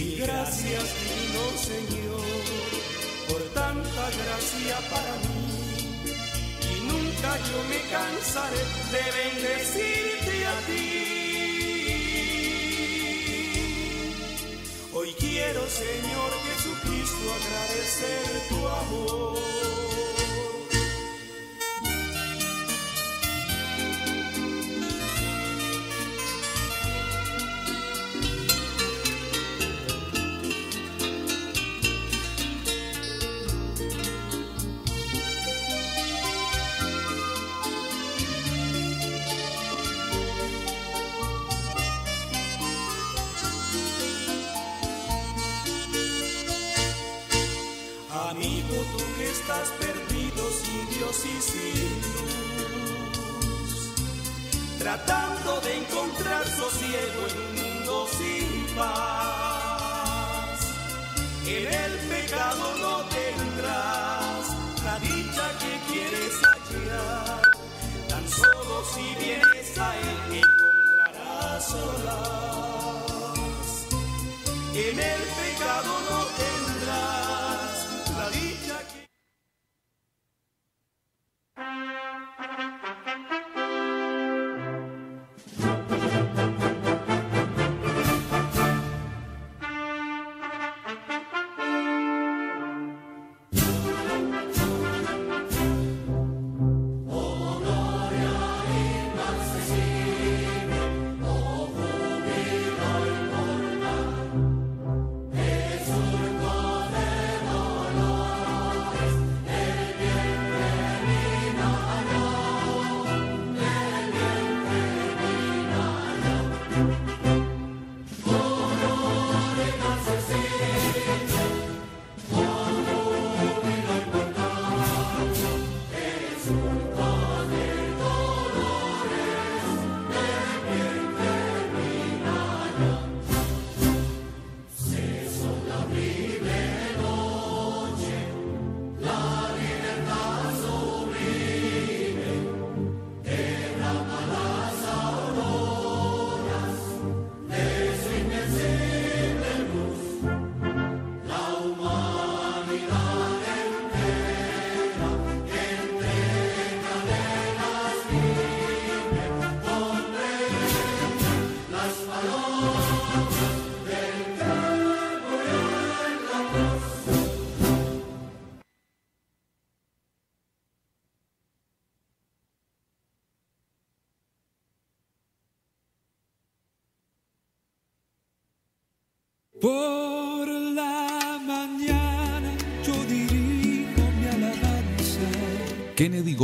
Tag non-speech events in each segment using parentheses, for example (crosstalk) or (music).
Y gracias, divino Señor, por tanta gracia para mí. Y nunca yo me cansaré de bendecirte a ti. Hoy quiero, Señor Jesucristo, agradecer tu amor. Tratando de encontrar sosiego en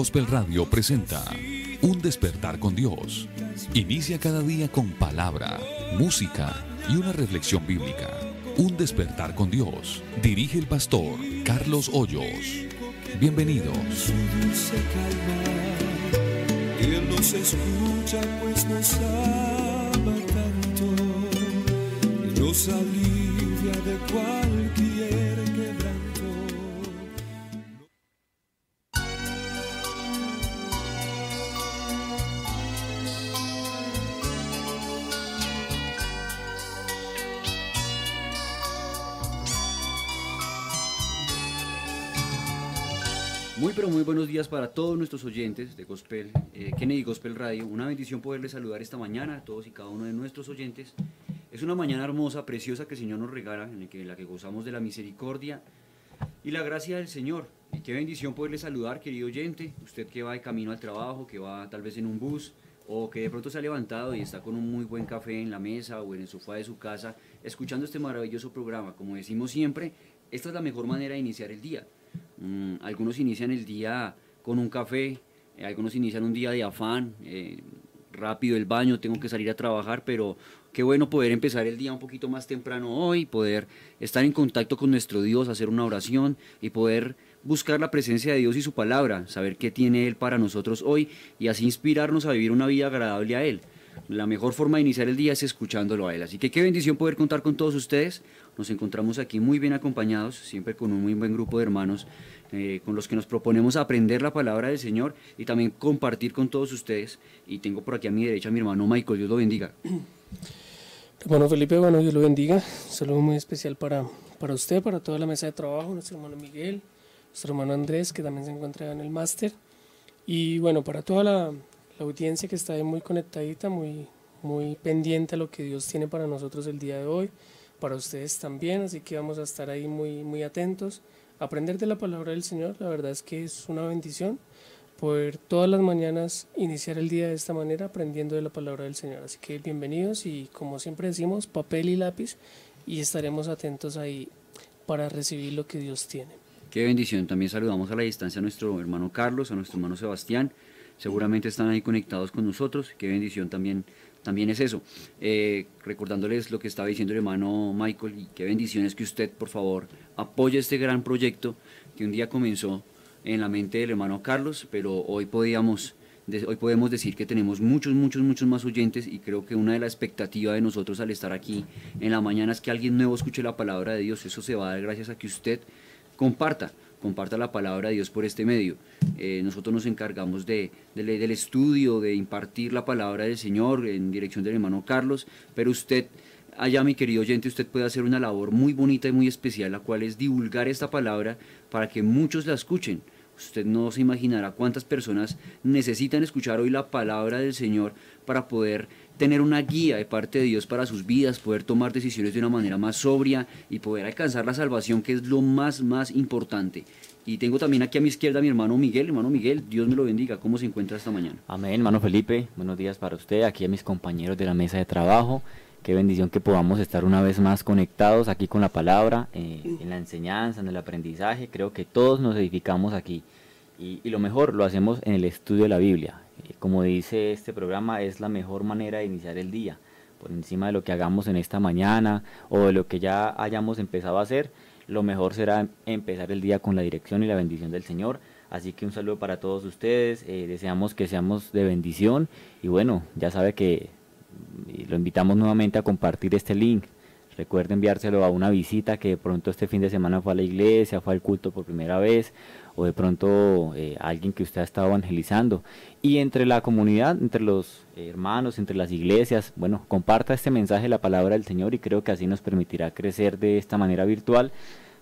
Gospel Radio presenta Un despertar con Dios. Inicia cada día con palabra, música y una reflexión bíblica. Un despertar con Dios. Dirige el pastor Carlos Hoyos. Bienvenidos. Días para todos nuestros oyentes de Gospel, eh, Kennedy Gospel Radio. Una bendición poderles saludar esta mañana a todos y cada uno de nuestros oyentes. Es una mañana hermosa, preciosa que el Señor nos regala, en que, en la que gozamos de la misericordia y la gracia del Señor. Y qué bendición poderles saludar, querido oyente, usted que va de camino al trabajo, que va tal vez en un bus o que de pronto se ha levantado y está con un muy buen café en la mesa o en el sofá de su casa, escuchando este maravilloso programa. Como decimos siempre, esta es la mejor manera de iniciar el día. Mm, algunos inician el día con un café, eh, algunos inician un día de afán, eh, rápido el baño, tengo que salir a trabajar, pero qué bueno poder empezar el día un poquito más temprano hoy, poder estar en contacto con nuestro Dios, hacer una oración y poder buscar la presencia de Dios y su palabra, saber qué tiene Él para nosotros hoy y así inspirarnos a vivir una vida agradable a Él. La mejor forma de iniciar el día es escuchándolo a Él. Así que qué bendición poder contar con todos ustedes. Nos encontramos aquí muy bien acompañados, siempre con un muy buen grupo de hermanos eh, con los que nos proponemos aprender la palabra del Señor y también compartir con todos ustedes. Y tengo por aquí a mi derecha a mi hermano Michael, Dios lo bendiga. Hermano Felipe, bueno, Dios lo bendiga. saludo muy especial para, para usted, para toda la mesa de trabajo, nuestro hermano Miguel, nuestro hermano Andrés, que también se encuentra en el máster. Y bueno, para toda la, la, audiencia que está ahí muy conectadita, muy, muy pendiente a lo que Dios tiene para nosotros el día de hoy, para ustedes también, así que vamos a estar ahí muy, muy atentos. Aprender de la palabra del Señor, la verdad es que es una bendición poder todas las mañanas iniciar el día de esta manera aprendiendo de la palabra del Señor. Así que bienvenidos y como siempre decimos, papel y lápiz y estaremos atentos ahí para recibir lo que Dios tiene. Qué bendición. También saludamos a la distancia a nuestro hermano Carlos, a nuestro hermano Sebastián. Seguramente están ahí conectados con nosotros. Qué bendición también, también es eso. Eh, recordándoles lo que estaba diciendo el hermano Michael y qué bendición es que usted, por favor, apoye este gran proyecto que un día comenzó en la mente del hermano Carlos, pero hoy podíamos hoy podemos decir que tenemos muchos, muchos, muchos más oyentes y creo que una de las expectativas de nosotros al estar aquí en la mañana es que alguien nuevo escuche la palabra de Dios. Eso se va a dar gracias a que usted comparta, comparta la palabra de Dios por este medio. Eh, nosotros nos encargamos de, del estudio, de impartir la palabra del Señor en dirección del hermano Carlos, pero usted allá, mi querido oyente, usted puede hacer una labor muy bonita y muy especial, la cual es divulgar esta palabra para que muchos la escuchen. Usted no se imaginará cuántas personas necesitan escuchar hoy la palabra del Señor para poder tener una guía de parte de Dios para sus vidas, poder tomar decisiones de una manera más sobria y poder alcanzar la salvación, que es lo más, más importante. Y tengo también aquí a mi izquierda a mi hermano Miguel. Hermano Miguel, Dios me lo bendiga. ¿Cómo se encuentra esta mañana? Amén, hermano Felipe. Buenos días para usted, aquí a mis compañeros de la mesa de trabajo. Qué bendición que podamos estar una vez más conectados aquí con la palabra, eh, en la enseñanza, en el aprendizaje. Creo que todos nos edificamos aquí. Y, lo mejor lo hacemos en el estudio de la Biblia. Como dice este programa, es la mejor manera de iniciar el día. Por encima de lo que hagamos en esta mañana o de lo que ya hayamos empezado a hacer, lo mejor será empezar el día con la dirección y la bendición del Señor. Así que un saludo para todos ustedes. Eh, deseamos que seamos de bendición. Y bueno, ya sabe que lo invitamos nuevamente a compartir este link. Recuerde enviárselo a una visita que de pronto este fin de semana fue a la iglesia, fue al culto por primera vez, o de pronto eh, alguien que usted ha estado evangelizando. Y entre la comunidad, entre los hermanos, entre las iglesias, bueno, comparta este mensaje de la palabra del Señor y creo que así nos permitirá crecer de esta manera virtual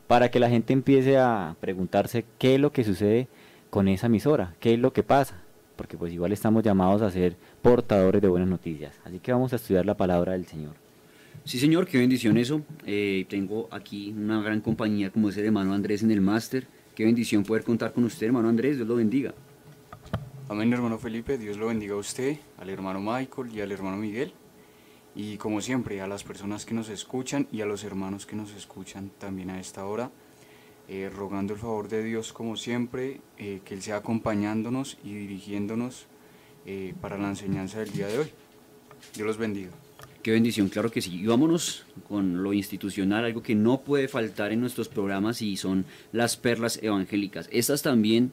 para que la gente empiece a preguntarse qué es lo que sucede con esa emisora, qué es lo que pasa, porque pues igual estamos llamados a ser portadores de buenas noticias. Así que vamos a estudiar la palabra del Señor. Sí, señor, qué bendición eso. Eh, tengo aquí una gran compañía como es el hermano Andrés en el máster. Qué bendición poder contar con usted, hermano Andrés. Dios lo bendiga. Amén, hermano Felipe. Dios lo bendiga a usted, al hermano Michael y al hermano Miguel. Y como siempre, a las personas que nos escuchan y a los hermanos que nos escuchan también a esta hora. Eh, rogando el favor de Dios como siempre, eh, que Él sea acompañándonos y dirigiéndonos eh, para la enseñanza del día de hoy. Dios los bendiga. Qué bendición, claro que sí. Y vámonos con lo institucional, algo que no puede faltar en nuestros programas y son las perlas evangélicas. Estas también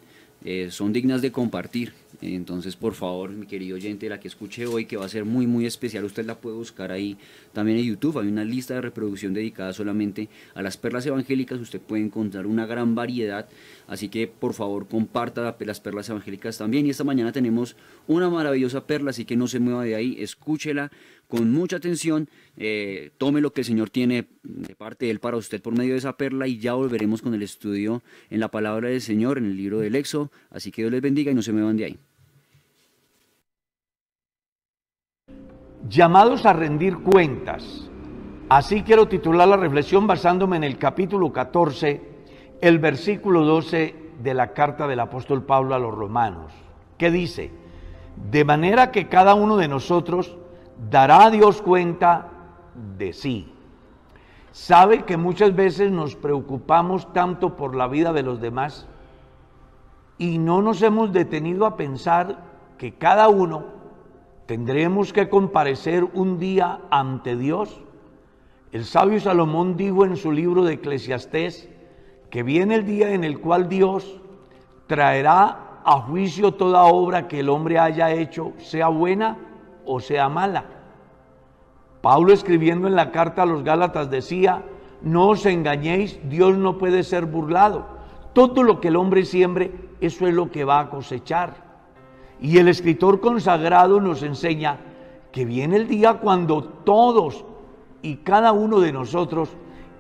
son dignas de compartir. Entonces, por favor, mi querido oyente, la que escuche hoy, que va a ser muy, muy especial, usted la puede buscar ahí también en YouTube. Hay una lista de reproducción dedicada solamente a las perlas evangélicas. Usted puede encontrar una gran variedad. Así que, por favor, comparta las perlas evangélicas también. Y esta mañana tenemos una maravillosa perla, así que no se mueva de ahí, escúchela con mucha atención, eh, tome lo que el Señor tiene de parte de Él para usted por medio de esa perla y ya volveremos con el estudio en la palabra del Señor, en el libro del Éxodo. Así que Dios les bendiga y no se muevan de ahí. llamados a rendir cuentas. Así quiero titular la reflexión basándome en el capítulo 14, el versículo 12 de la carta del apóstol Pablo a los romanos, que dice, de manera que cada uno de nosotros dará a Dios cuenta de sí. ¿Sabe que muchas veces nos preocupamos tanto por la vida de los demás y no nos hemos detenido a pensar que cada uno tendremos que comparecer un día ante Dios. El sabio Salomón dijo en su libro de Eclesiastés que viene el día en el cual Dios traerá a juicio toda obra que el hombre haya hecho, sea buena o sea mala. Pablo escribiendo en la carta a los Gálatas decía, no os engañéis, Dios no puede ser burlado. Todo lo que el hombre siembre, eso es lo que va a cosechar. Y el escritor consagrado nos enseña que viene el día cuando todos, y cada uno de nosotros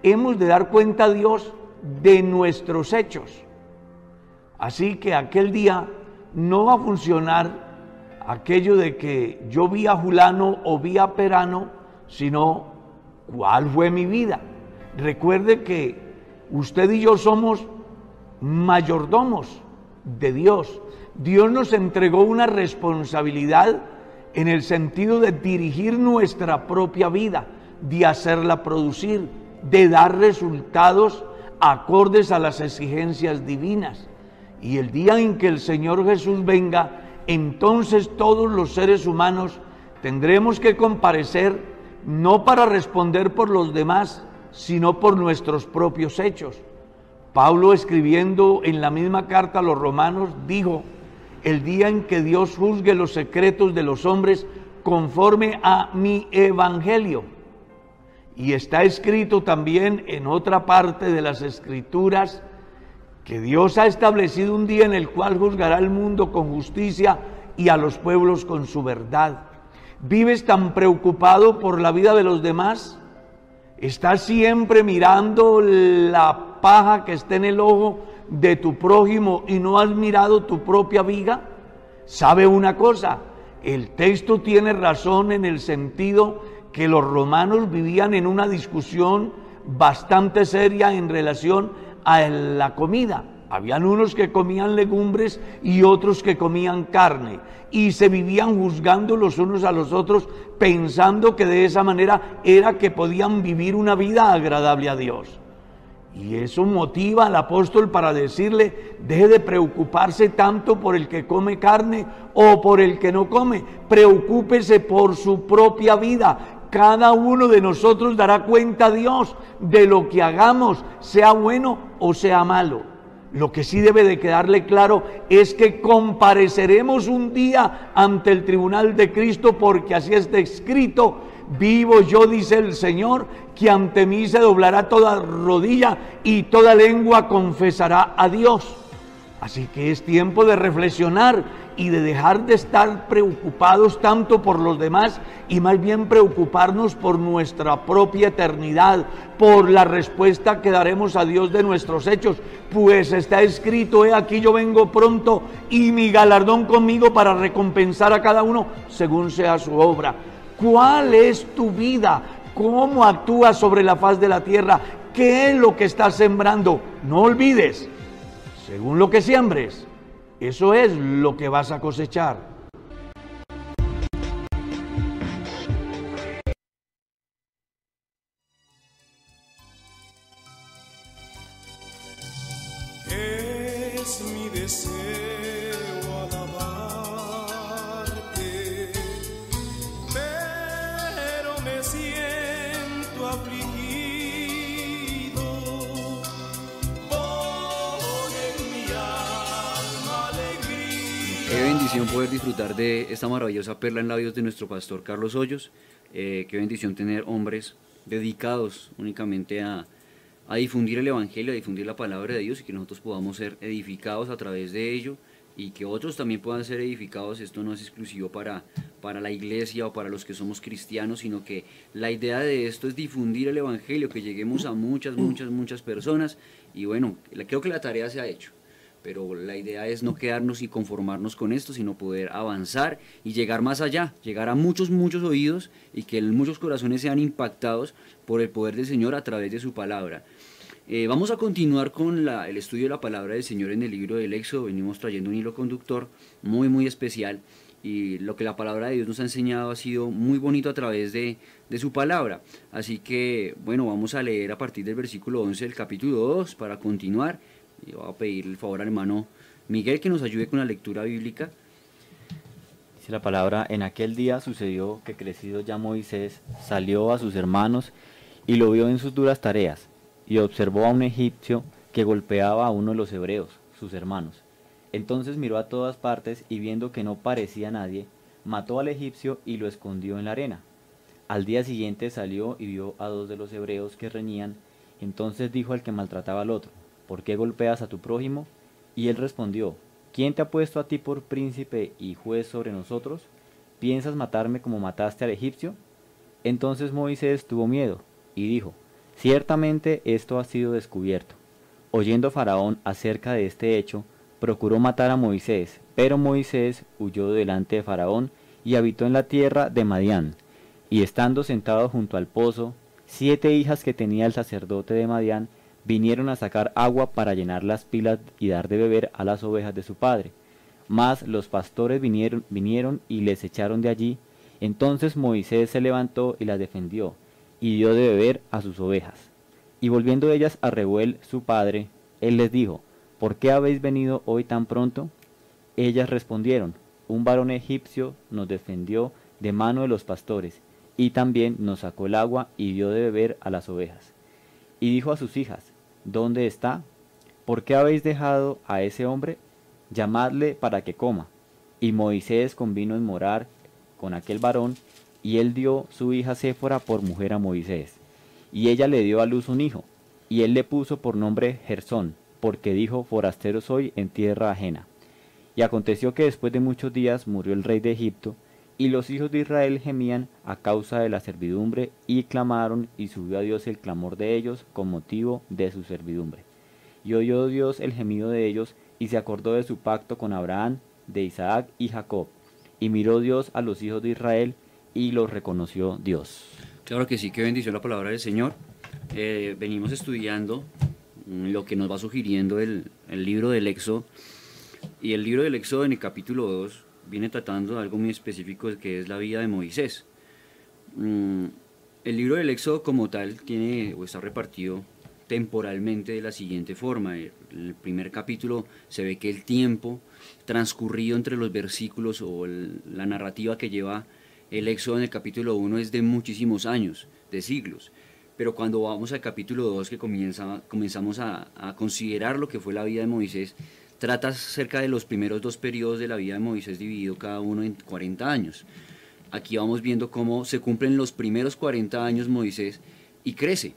hemos de dar cuenta a Dios de nuestros hechos. Así que aquel día no va a funcionar aquello de que yo vi a Julano o vi a Perano, sino cuál fue mi vida. Recuerde que usted y yo somos mayordomos de Dios. Dios nos entregó una responsabilidad en el sentido de dirigir nuestra propia vida, de hacerla producir, de dar resultados acordes a las exigencias divinas. Y el día en que el Señor Jesús venga, entonces todos los seres humanos tendremos que comparecer no para responder por los demás, sino por nuestros propios hechos. Pablo escribiendo en la misma carta a los romanos dijo, el día en que Dios juzgue los secretos de los hombres conforme a mi evangelio. Y está escrito también en otra parte de las escrituras que Dios ha establecido un día en el cual juzgará al mundo con justicia y a los pueblos con su verdad. ¿Vives tan preocupado por la vida de los demás? ¿Estás siempre mirando la paja que está en el ojo de tu prójimo y no has mirado tu propia viga? ¿Sabe una cosa? El texto tiene razón en el sentido que los romanos vivían en una discusión bastante seria en relación a la comida. Habían unos que comían legumbres y otros que comían carne. Y se vivían juzgando los unos a los otros, pensando que de esa manera era que podían vivir una vida agradable a Dios. Y eso motiva al apóstol para decirle, deje de preocuparse tanto por el que come carne o por el que no come, preocúpese por su propia vida, cada uno de nosotros dará cuenta a Dios de lo que hagamos, sea bueno o sea malo. Lo que sí debe de quedarle claro es que compareceremos un día ante el tribunal de Cristo porque así está escrito. Vivo yo, dice el Señor, que ante mí se doblará toda rodilla y toda lengua confesará a Dios. Así que es tiempo de reflexionar y de dejar de estar preocupados tanto por los demás y más bien preocuparnos por nuestra propia eternidad, por la respuesta que daremos a Dios de nuestros hechos. Pues está escrito, he aquí yo vengo pronto y mi galardón conmigo para recompensar a cada uno según sea su obra. ¿Cuál es tu vida? ¿Cómo actúas sobre la faz de la tierra? ¿Qué es lo que estás sembrando? No olvides, según lo que siembres, eso es lo que vas a cosechar. Es mi deseo bendición poder disfrutar de esta maravillosa perla en labios de nuestro pastor Carlos Hoyos. Eh, qué bendición tener hombres dedicados únicamente a, a difundir el Evangelio, a difundir la palabra de Dios y que nosotros podamos ser edificados a través de ello y que otros también puedan ser edificados. Esto no es exclusivo para, para la iglesia o para los que somos cristianos, sino que la idea de esto es difundir el Evangelio, que lleguemos a muchas, muchas, muchas personas. Y bueno, creo que la tarea se ha hecho pero la idea es no quedarnos y conformarnos con esto, sino poder avanzar y llegar más allá, llegar a muchos, muchos oídos y que muchos corazones sean impactados por el poder del Señor a través de su palabra. Eh, vamos a continuar con el estudio de la palabra del Señor en el libro del Éxodo, venimos trayendo un hilo conductor muy, muy especial y lo que la palabra de Dios nos ha enseñado ha sido muy bonito a través de, de su palabra. Así que, bueno, vamos a leer a partir del versículo 11 del capítulo 2 para continuar. Y voy a pedir el favor al hermano Miguel que nos ayude con la lectura bíblica. Dice la palabra, en aquel día sucedió que crecido ya Moisés salió a sus hermanos y lo vio en sus duras tareas, y observó a un egipcio que golpeaba a uno de los hebreos, sus hermanos. Entonces miró a todas partes y viendo que no parecía nadie, mató al egipcio y lo escondió en la arena. Al día siguiente salió y vio a dos de los hebreos que reñían, entonces dijo al que maltrataba al otro, ¿por qué golpeas a tu prójimo? Y él respondió, ¿quién te ha puesto a ti por príncipe y juez sobre nosotros? ¿Piensas matarme como mataste al egipcio? Entonces Moisés tuvo miedo y dijo, Ciertamente esto ha sido descubierto. Oyendo Faraón acerca de este hecho, procuró matar a Moisés, pero Moisés huyó delante de Faraón y habitó en la tierra de Madián. Y estando sentado junto al pozo, siete hijas que tenía el sacerdote de Madián vinieron a sacar agua para llenar las pilas y dar de beber a las ovejas de su padre. Mas los pastores vinieron, vinieron y les echaron de allí. Entonces Moisés se levantó y las defendió y dio de beber a sus ovejas. Y volviendo ellas a Rehuel su padre, él les dijo, ¿por qué habéis venido hoy tan pronto? Ellas respondieron, un varón egipcio nos defendió de mano de los pastores, y también nos sacó el agua y dio de beber a las ovejas. Y dijo a sus hijas, ¿dónde está? ¿Por qué habéis dejado a ese hombre? Llamadle para que coma. Y Moisés convino en morar con aquel varón, y él dio su hija Séfora por mujer a Moisés. Y ella le dio a luz un hijo, y él le puso por nombre Gersón, porque dijo, forastero soy en tierra ajena. Y aconteció que después de muchos días murió el rey de Egipto, y los hijos de Israel gemían a causa de la servidumbre, y clamaron, y subió a Dios el clamor de ellos con motivo de su servidumbre. Y oyó Dios el gemido de ellos, y se acordó de su pacto con Abraham, de Isaac y Jacob. Y miró Dios a los hijos de Israel, y los reconoció Dios. Claro que sí, que bendición la palabra del Señor. Eh, venimos estudiando mm, lo que nos va sugiriendo el, el libro del Éxodo. Y el libro del Éxodo en el capítulo 2 viene tratando algo muy específico que es la vida de Moisés. Mm, el libro del Éxodo como tal tiene o está repartido temporalmente de la siguiente forma. El primer capítulo se ve que el tiempo transcurrido entre los versículos o la narrativa que lleva el Éxodo en el capítulo 1 es de muchísimos años, de siglos. Pero cuando vamos al capítulo 2, que comienza, comenzamos a considerar lo que fue la vida de Moisés, trata acerca de los primeros dos periodos de la vida de Moisés dividido cada uno en 40 años. Aquí vamos viendo cómo se cumplen los primeros 40 años Moisés y crece.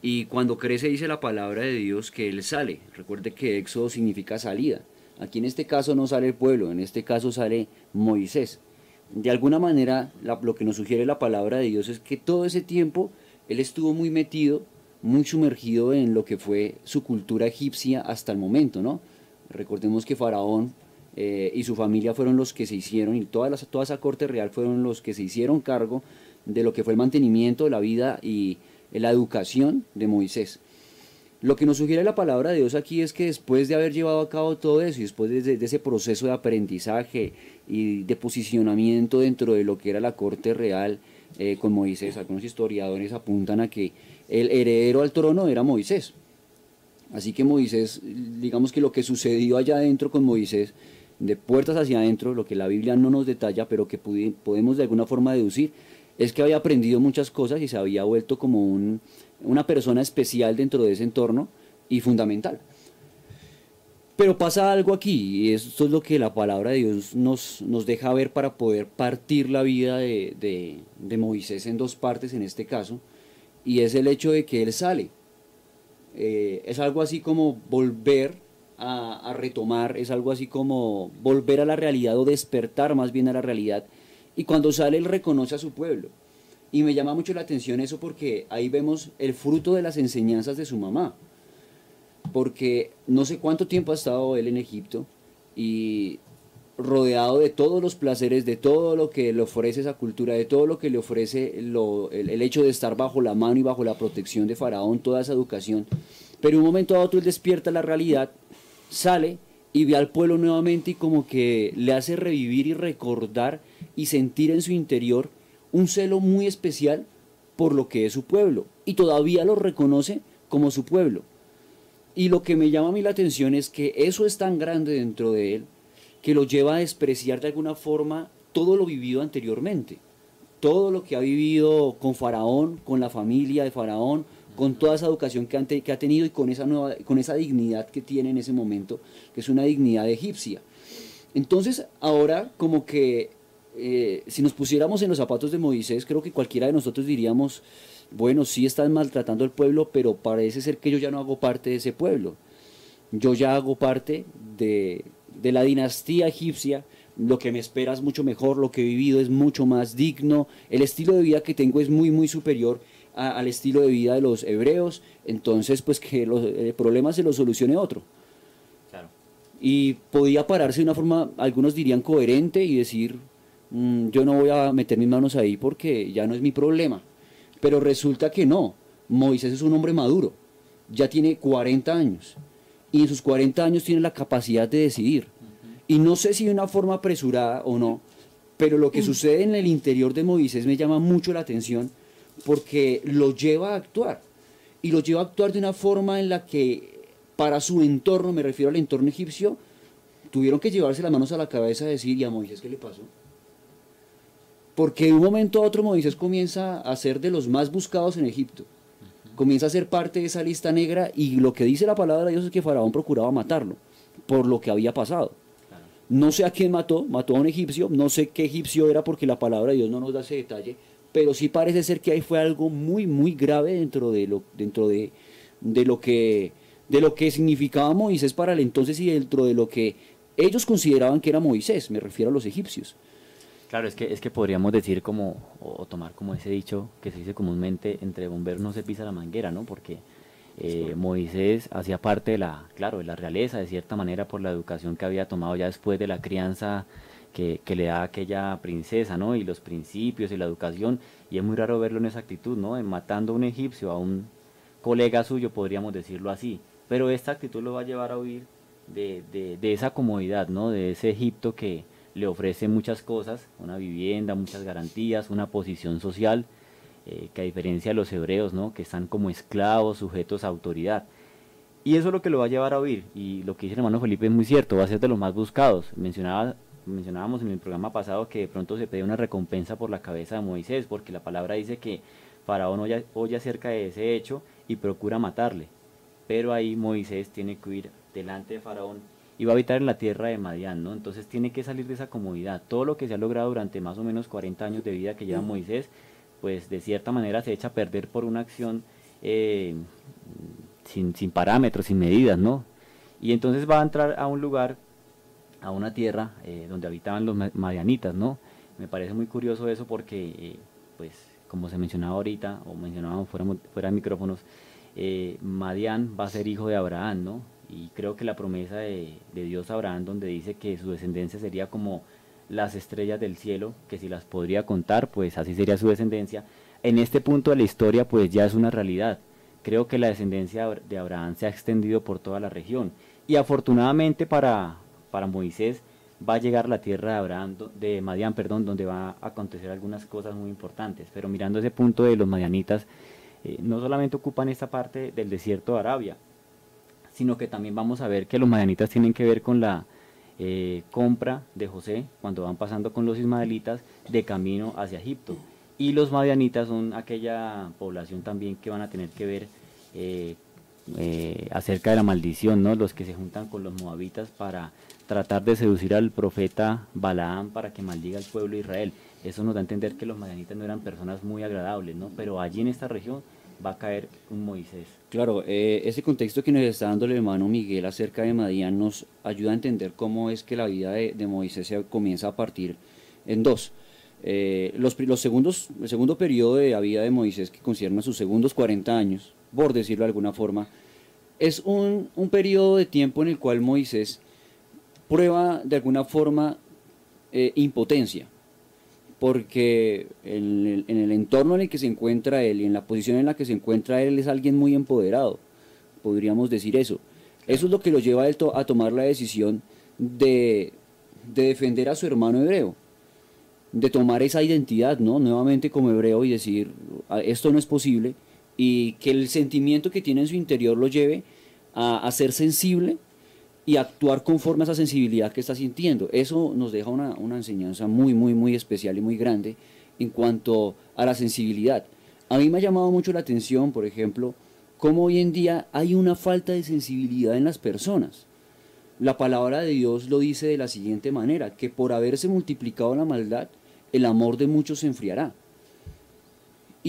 Y cuando crece dice la palabra de Dios que él sale. Recuerde que éxodo significa salida. Aquí en este caso no sale el pueblo, en este caso sale Moisés. De alguna manera lo que nos sugiere la palabra de Dios es que todo ese tiempo él estuvo muy metido, muy sumergido en lo que fue su cultura egipcia hasta el momento, ¿no? Recordemos que Faraón eh, y su familia fueron los que se hicieron, y toda, toda esa corte real fueron los que se hicieron cargo de lo que fue el mantenimiento de la vida y la educación de Moisés. Lo que nos sugiere la palabra de Dios aquí es que después de haber llevado a cabo todo eso y después de, de, ese proceso de aprendizaje y de posicionamiento dentro de lo que era la corte real eh, con Moisés, algunos historiadores apuntan a que el heredero al trono era Moisés. Así que Moisés, digamos que lo que sucedió allá adentro con Moisés, de puertas hacia adentro, lo que la Biblia no nos detalla, pero que podemos de alguna forma deducir, es que había aprendido muchas cosas y se había vuelto como un, una persona especial dentro de ese entorno y fundamental. Pero pasa algo aquí, y esto es lo que la palabra de Dios nos, deja ver para poder partir la vida de, de Moisés en dos partes en este caso, y es el hecho de que él sale eh, es algo así como volver a, retomar, es algo así como volver a la realidad o despertar más bien a la realidad. Y cuando sale él reconoce a su pueblo. Y me llama mucho la atención eso porque ahí vemos el fruto de las enseñanzas de su mamá. Porque no sé cuánto tiempo ha estado él en Egipto y rodeado de todos los placeres, de todo lo que le ofrece esa cultura, de todo lo que le ofrece el, hecho de estar bajo la mano y bajo la protección de Faraón, toda esa educación. Pero un momento a otro él despierta la realidad, sale y ve al pueblo nuevamente y como que le hace revivir y recordar y sentir en su interior un celo muy especial por lo que es su pueblo y todavía lo reconoce como su pueblo. Y lo que me llama a mí la atención es que eso es tan grande dentro de él que lo lleva a despreciar de alguna forma todo lo vivido anteriormente, todo lo que ha vivido con Faraón, con la familia de Faraón, con toda esa educación que, ha tenido y con esa, nueva, con esa dignidad que tiene en ese momento, que es una dignidad egipcia. Entonces, ahora como que eh, si nos pusiéramos en los zapatos de Moisés, creo que cualquiera de nosotros diríamos, bueno, sí están maltratando al pueblo, pero parece ser que yo ya no hago parte de ese pueblo. Yo ya hago parte de, de la dinastía egipcia, lo que me espera es mucho mejor, lo que he vivido es mucho más digno, el estilo de vida que tengo es muy, muy superior al estilo de vida de los hebreos, entonces pues que los el problema se lo solucione otro. Y podía pararse de una forma, algunos dirían coherente y decir, mm, yo no voy a meter mis manos ahí porque ya no es mi problema. Pero resulta que no, Moisés es un hombre maduro, ya tiene 40 años y en sus 40 años tiene la capacidad de decidir. Y no sé si de una forma apresurada o no, pero lo que sucede en el interior de Moisés me llama mucho la atención porque lo lleva a actuar. Y lo lleva a actuar de una forma en la que para su entorno, me refiero al entorno egipcio, tuvieron que llevarse las manos a la cabeza y decir, ¿y a Moisés qué le pasó? Porque de un momento a otro Moisés comienza a ser de los más buscados en Egipto. Comienza a ser parte de esa lista negra y lo que dice la palabra de Dios es que Faraón procuraba matarlo por lo que había pasado. No sé a quién mató, mató a un egipcio, no sé qué egipcio era porque la palabra de Dios no nos da ese detalle, pero sí parece ser que ahí fue algo muy, muy grave dentro de lo, dentro de, de lo que de lo que significaba Moisés para el entonces y dentro de lo que ellos consideraban que era Moisés, me refiero a los egipcios. Claro, es que, es que podríamos decir como, o, tomar como ese dicho que se dice comúnmente, entre bomberos no se pisa la manguera, ¿no? Porque eh, Moisés hacía parte de la, claro, de la realeza, de cierta manera, por la educación que había tomado ya después de la crianza que, que, le da aquella princesa, ¿no? Y los principios y la educación, y es muy raro verlo en esa actitud, ¿no? En matando a un egipcio, a un colega suyo, podríamos decirlo así. Pero esta actitud lo va a llevar a huir de, de, esa comodidad, ¿no? De ese Egipto que le ofrece muchas cosas, una vivienda, muchas garantías, una posición social, eh, que a diferencia de los hebreos, ¿no? Que están como esclavos, sujetos a autoridad. Y eso es lo que lo va a llevar a huir. Y lo que dice el hermano Felipe es muy cierto, va a ser de los más buscados. Mencionaba, mencionábamos en el programa pasado que de pronto se pide una recompensa por la cabeza de Moisés, porque la palabra dice que Faraón oye, oye acerca de ese hecho y procura matarle. Pero ahí Moisés tiene que huir delante de Faraón y va a habitar en la tierra de Madián, ¿no? Entonces tiene que salir de esa comodidad. Todo lo que se ha logrado durante más o menos 40 años de vida que lleva Moisés, pues de cierta manera se echa a perder por una acción eh, sin, parámetros, sin medidas, ¿no? Y entonces va a entrar a un lugar, a una tierra eh, donde habitaban los madianitas, ¿no? Me parece muy curioso eso porque, eh, pues, como se mencionaba ahorita, o mencionábamos fuera, fuera de micrófonos, eh, Madián va a ser hijo de Abraham, ¿no? Y creo que la promesa de, Dios a Abraham, donde dice que su descendencia sería como las estrellas del cielo, que si las podría contar, pues así sería su descendencia. En este punto de la historia, pues ya es una realidad. Creo que la descendencia de Abraham se ha extendido por toda la región. Y afortunadamente para, para Moisés va a llegar a la tierra de Abraham, de Madián, perdón, donde va a acontecer algunas cosas muy importantes. Pero mirando ese punto de los madianitas, eh, no solamente ocupan esta parte del desierto de Arabia, sino que también vamos a ver que los madianitas tienen que ver con la eh, compra de José cuando van pasando con los ismaelitas de camino hacia Egipto. Y los madianitas son aquella población también que van a tener que ver eh, acerca de la maldición, ¿no? los que se juntan con los moabitas para tratar de seducir al profeta Balaam para que maldiga al pueblo de Israel. Eso nos da a entender que los madianitas no eran personas muy agradables, ¿no? Pero allí en esta región va a caer un Moisés. Claro, eh, ese contexto que nos está dando el hermano Miguel acerca de Madian nos ayuda a entender cómo es que la vida de, Moisés se comienza a partir en dos. Eh, los, los, segundos, el segundo periodo de la vida de Moisés, que concierne a sus segundos 40 años, por decirlo de alguna forma, es un, un periodo de tiempo en el cual Moisés prueba de alguna forma eh, impotencia porque en el, entorno en el que se encuentra él y en la posición en la que se encuentra él es alguien muy empoderado, podríamos decir eso. Eso es lo que lo lleva a, tomar la decisión de, defender a su hermano hebreo, de tomar esa identidad, ¿no? Nuevamente como hebreo y decir, ah, esto no es posible, y que el sentimiento que tiene en su interior lo lleve a ser sensible y actuar conforme a esa sensibilidad que está sintiendo. Eso nos deja una, enseñanza muy, muy, muy especial y muy grande en cuanto a la sensibilidad. A mí me ha llamado mucho la atención, por ejemplo, cómo hoy en día hay una falta de sensibilidad en las personas. La palabra de Dios lo dice de la siguiente manera, que por haberse multiplicado la maldad, el amor de muchos se enfriará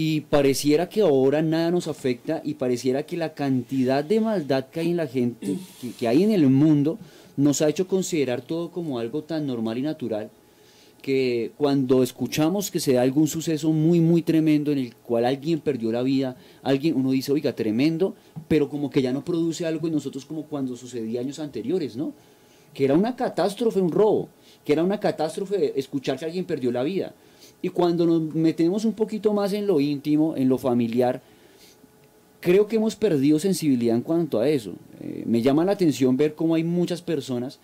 y pareciera que ahora nada nos afecta y pareciera que la cantidad de maldad que hay en la gente, que, hay en el mundo, nos ha hecho considerar todo como algo tan normal y natural que cuando escuchamos que se da algún suceso muy, muy tremendo en el cual alguien perdió la vida, alguien, uno dice, oiga, tremendo, pero como que ya no produce algo en nosotros como cuando sucedía años anteriores, ¿no? Que era una catástrofe, un robo, que era una catástrofe escuchar que alguien perdió la vida. Y cuando nos metemos un poquito más en lo íntimo, en lo familiar, creo que hemos perdido sensibilidad en cuanto a eso. Eh, me llama la atención ver cómo hay muchas personas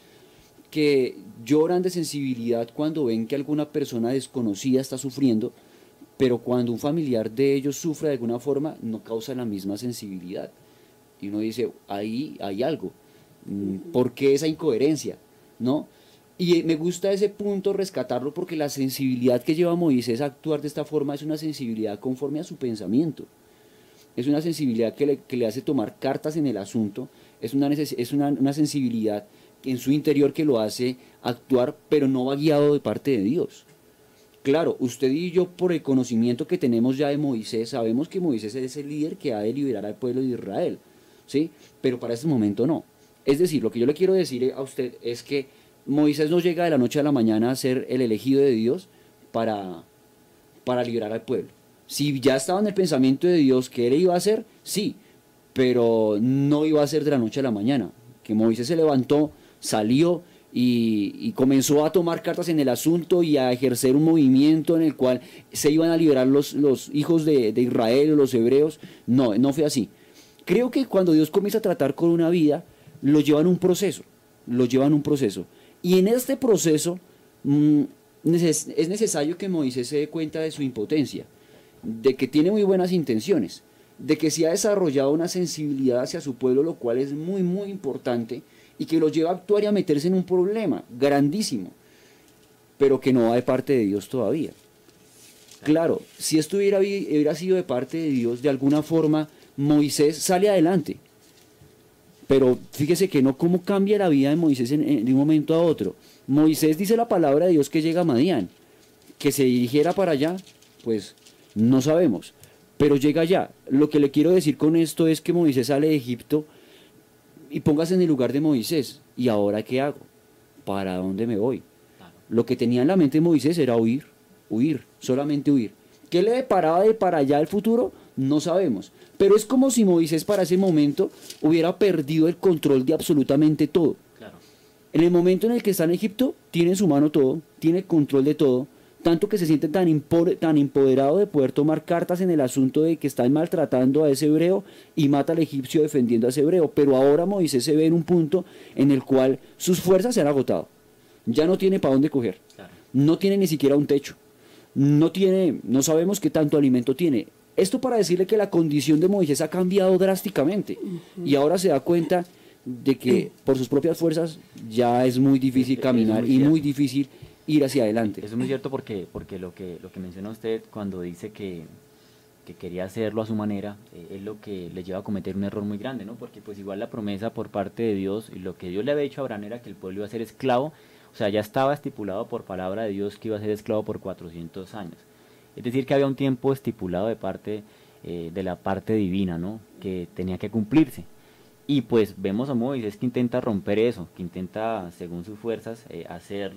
que lloran de sensibilidad cuando ven que alguna persona desconocida está sufriendo, pero cuando un familiar de ellos sufre de alguna forma no causa la misma sensibilidad. Y uno dice, ahí hay algo. Mm, ¿Por qué esa incoherencia? ¿No? Y me gusta ese punto rescatarlo porque la sensibilidad que lleva Moisés a actuar de esta forma es una sensibilidad conforme a su pensamiento. Es una sensibilidad que le, que le hace tomar cartas en el asunto, es una, es una, una sensibilidad en su interior que lo hace actuar, pero no va guiado de parte de Dios. Claro, usted y yo, por el conocimiento que tenemos ya de Moisés, sabemos que Moisés es el líder que ha de liberar al pueblo de Israel, ¿sí? Pero para este momento no. Es decir, lo que yo le quiero decir a usted es que Moisés no llega de la noche a la mañana a ser el elegido de Dios para, para liberar al pueblo. Si ya estaba en el pensamiento de Dios que él iba a hacer, sí, pero no iba a ser de la noche a la mañana. Que Moisés se levantó, salió y, comenzó a tomar cartas en el asunto y a ejercer un movimiento en el cual se iban a liberar los, los hijos de, de Israel, los hebreos. No, no fue así. Creo que cuando Dios comienza a tratar con una vida, lo llevan un proceso, lo llevan un proceso. Y en este proceso mm, es necesario que Moisés se dé cuenta de su impotencia, de que tiene muy buenas intenciones, de que se ha desarrollado una sensibilidad hacia su pueblo, lo cual es muy, muy importante, y que lo lleva a actuar y a meterse en un problema grandísimo, pero que no va de parte de Dios todavía. Claro, si esto hubiera, hubiera sido de parte de Dios, de alguna forma Moisés sale adelante, pero fíjese que no cómo cambia la vida de Moisés en, de un momento a otro. Moisés dice la palabra de Dios que llega a Madián. Que se dirigiera para allá, pues no sabemos. Pero llega allá. Lo que le quiero decir con esto es que Moisés sale de Egipto y póngase en el lugar de Moisés. ¿Y ahora qué hago? ¿Para dónde me voy? Lo que tenía en la mente Moisés era huir, huir, solamente huir. ¿Qué le deparaba de para allá el futuro? No sabemos. Pero es como si Moisés para ese momento hubiera perdido el control de absolutamente todo. En el momento en el que está en Egipto, tiene en su mano todo, tiene control de todo, tanto que se siente tan, tan empoderado de poder tomar cartas en el asunto de que están maltratando a ese hebreo y mata al egipcio defendiendo a ese hebreo. Pero ahora Moisés se ve en un punto en el cual sus fuerzas se han agotado. Ya no tiene para dónde coger. No tiene ni siquiera un techo. No tiene, no sabemos qué tanto alimento tiene. Esto para decirle que la condición de Moisés ha cambiado drásticamente y ahora se da cuenta de que por sus propias fuerzas ya es muy difícil caminar y muy difícil ir hacia adelante. Eso es muy cierto porque, porque lo, que, lo que menciona usted cuando dice que, que quería hacerlo a su manera, eh, es lo que le lleva a cometer un error muy grande, ¿no? Porque pues igual la promesa por parte de Dios y lo que Dios le había dicho a Abraham era que el pueblo iba a ser esclavo, o sea, ya estaba estipulado por palabra de Dios que iba a ser esclavo por 400 años. Es decir, que había un tiempo estipulado de parte eh, de la parte divina, ¿no? Que tenía que cumplirse. Y pues vemos a Moisés que intenta romper eso, que intenta, según sus fuerzas, eh, hacer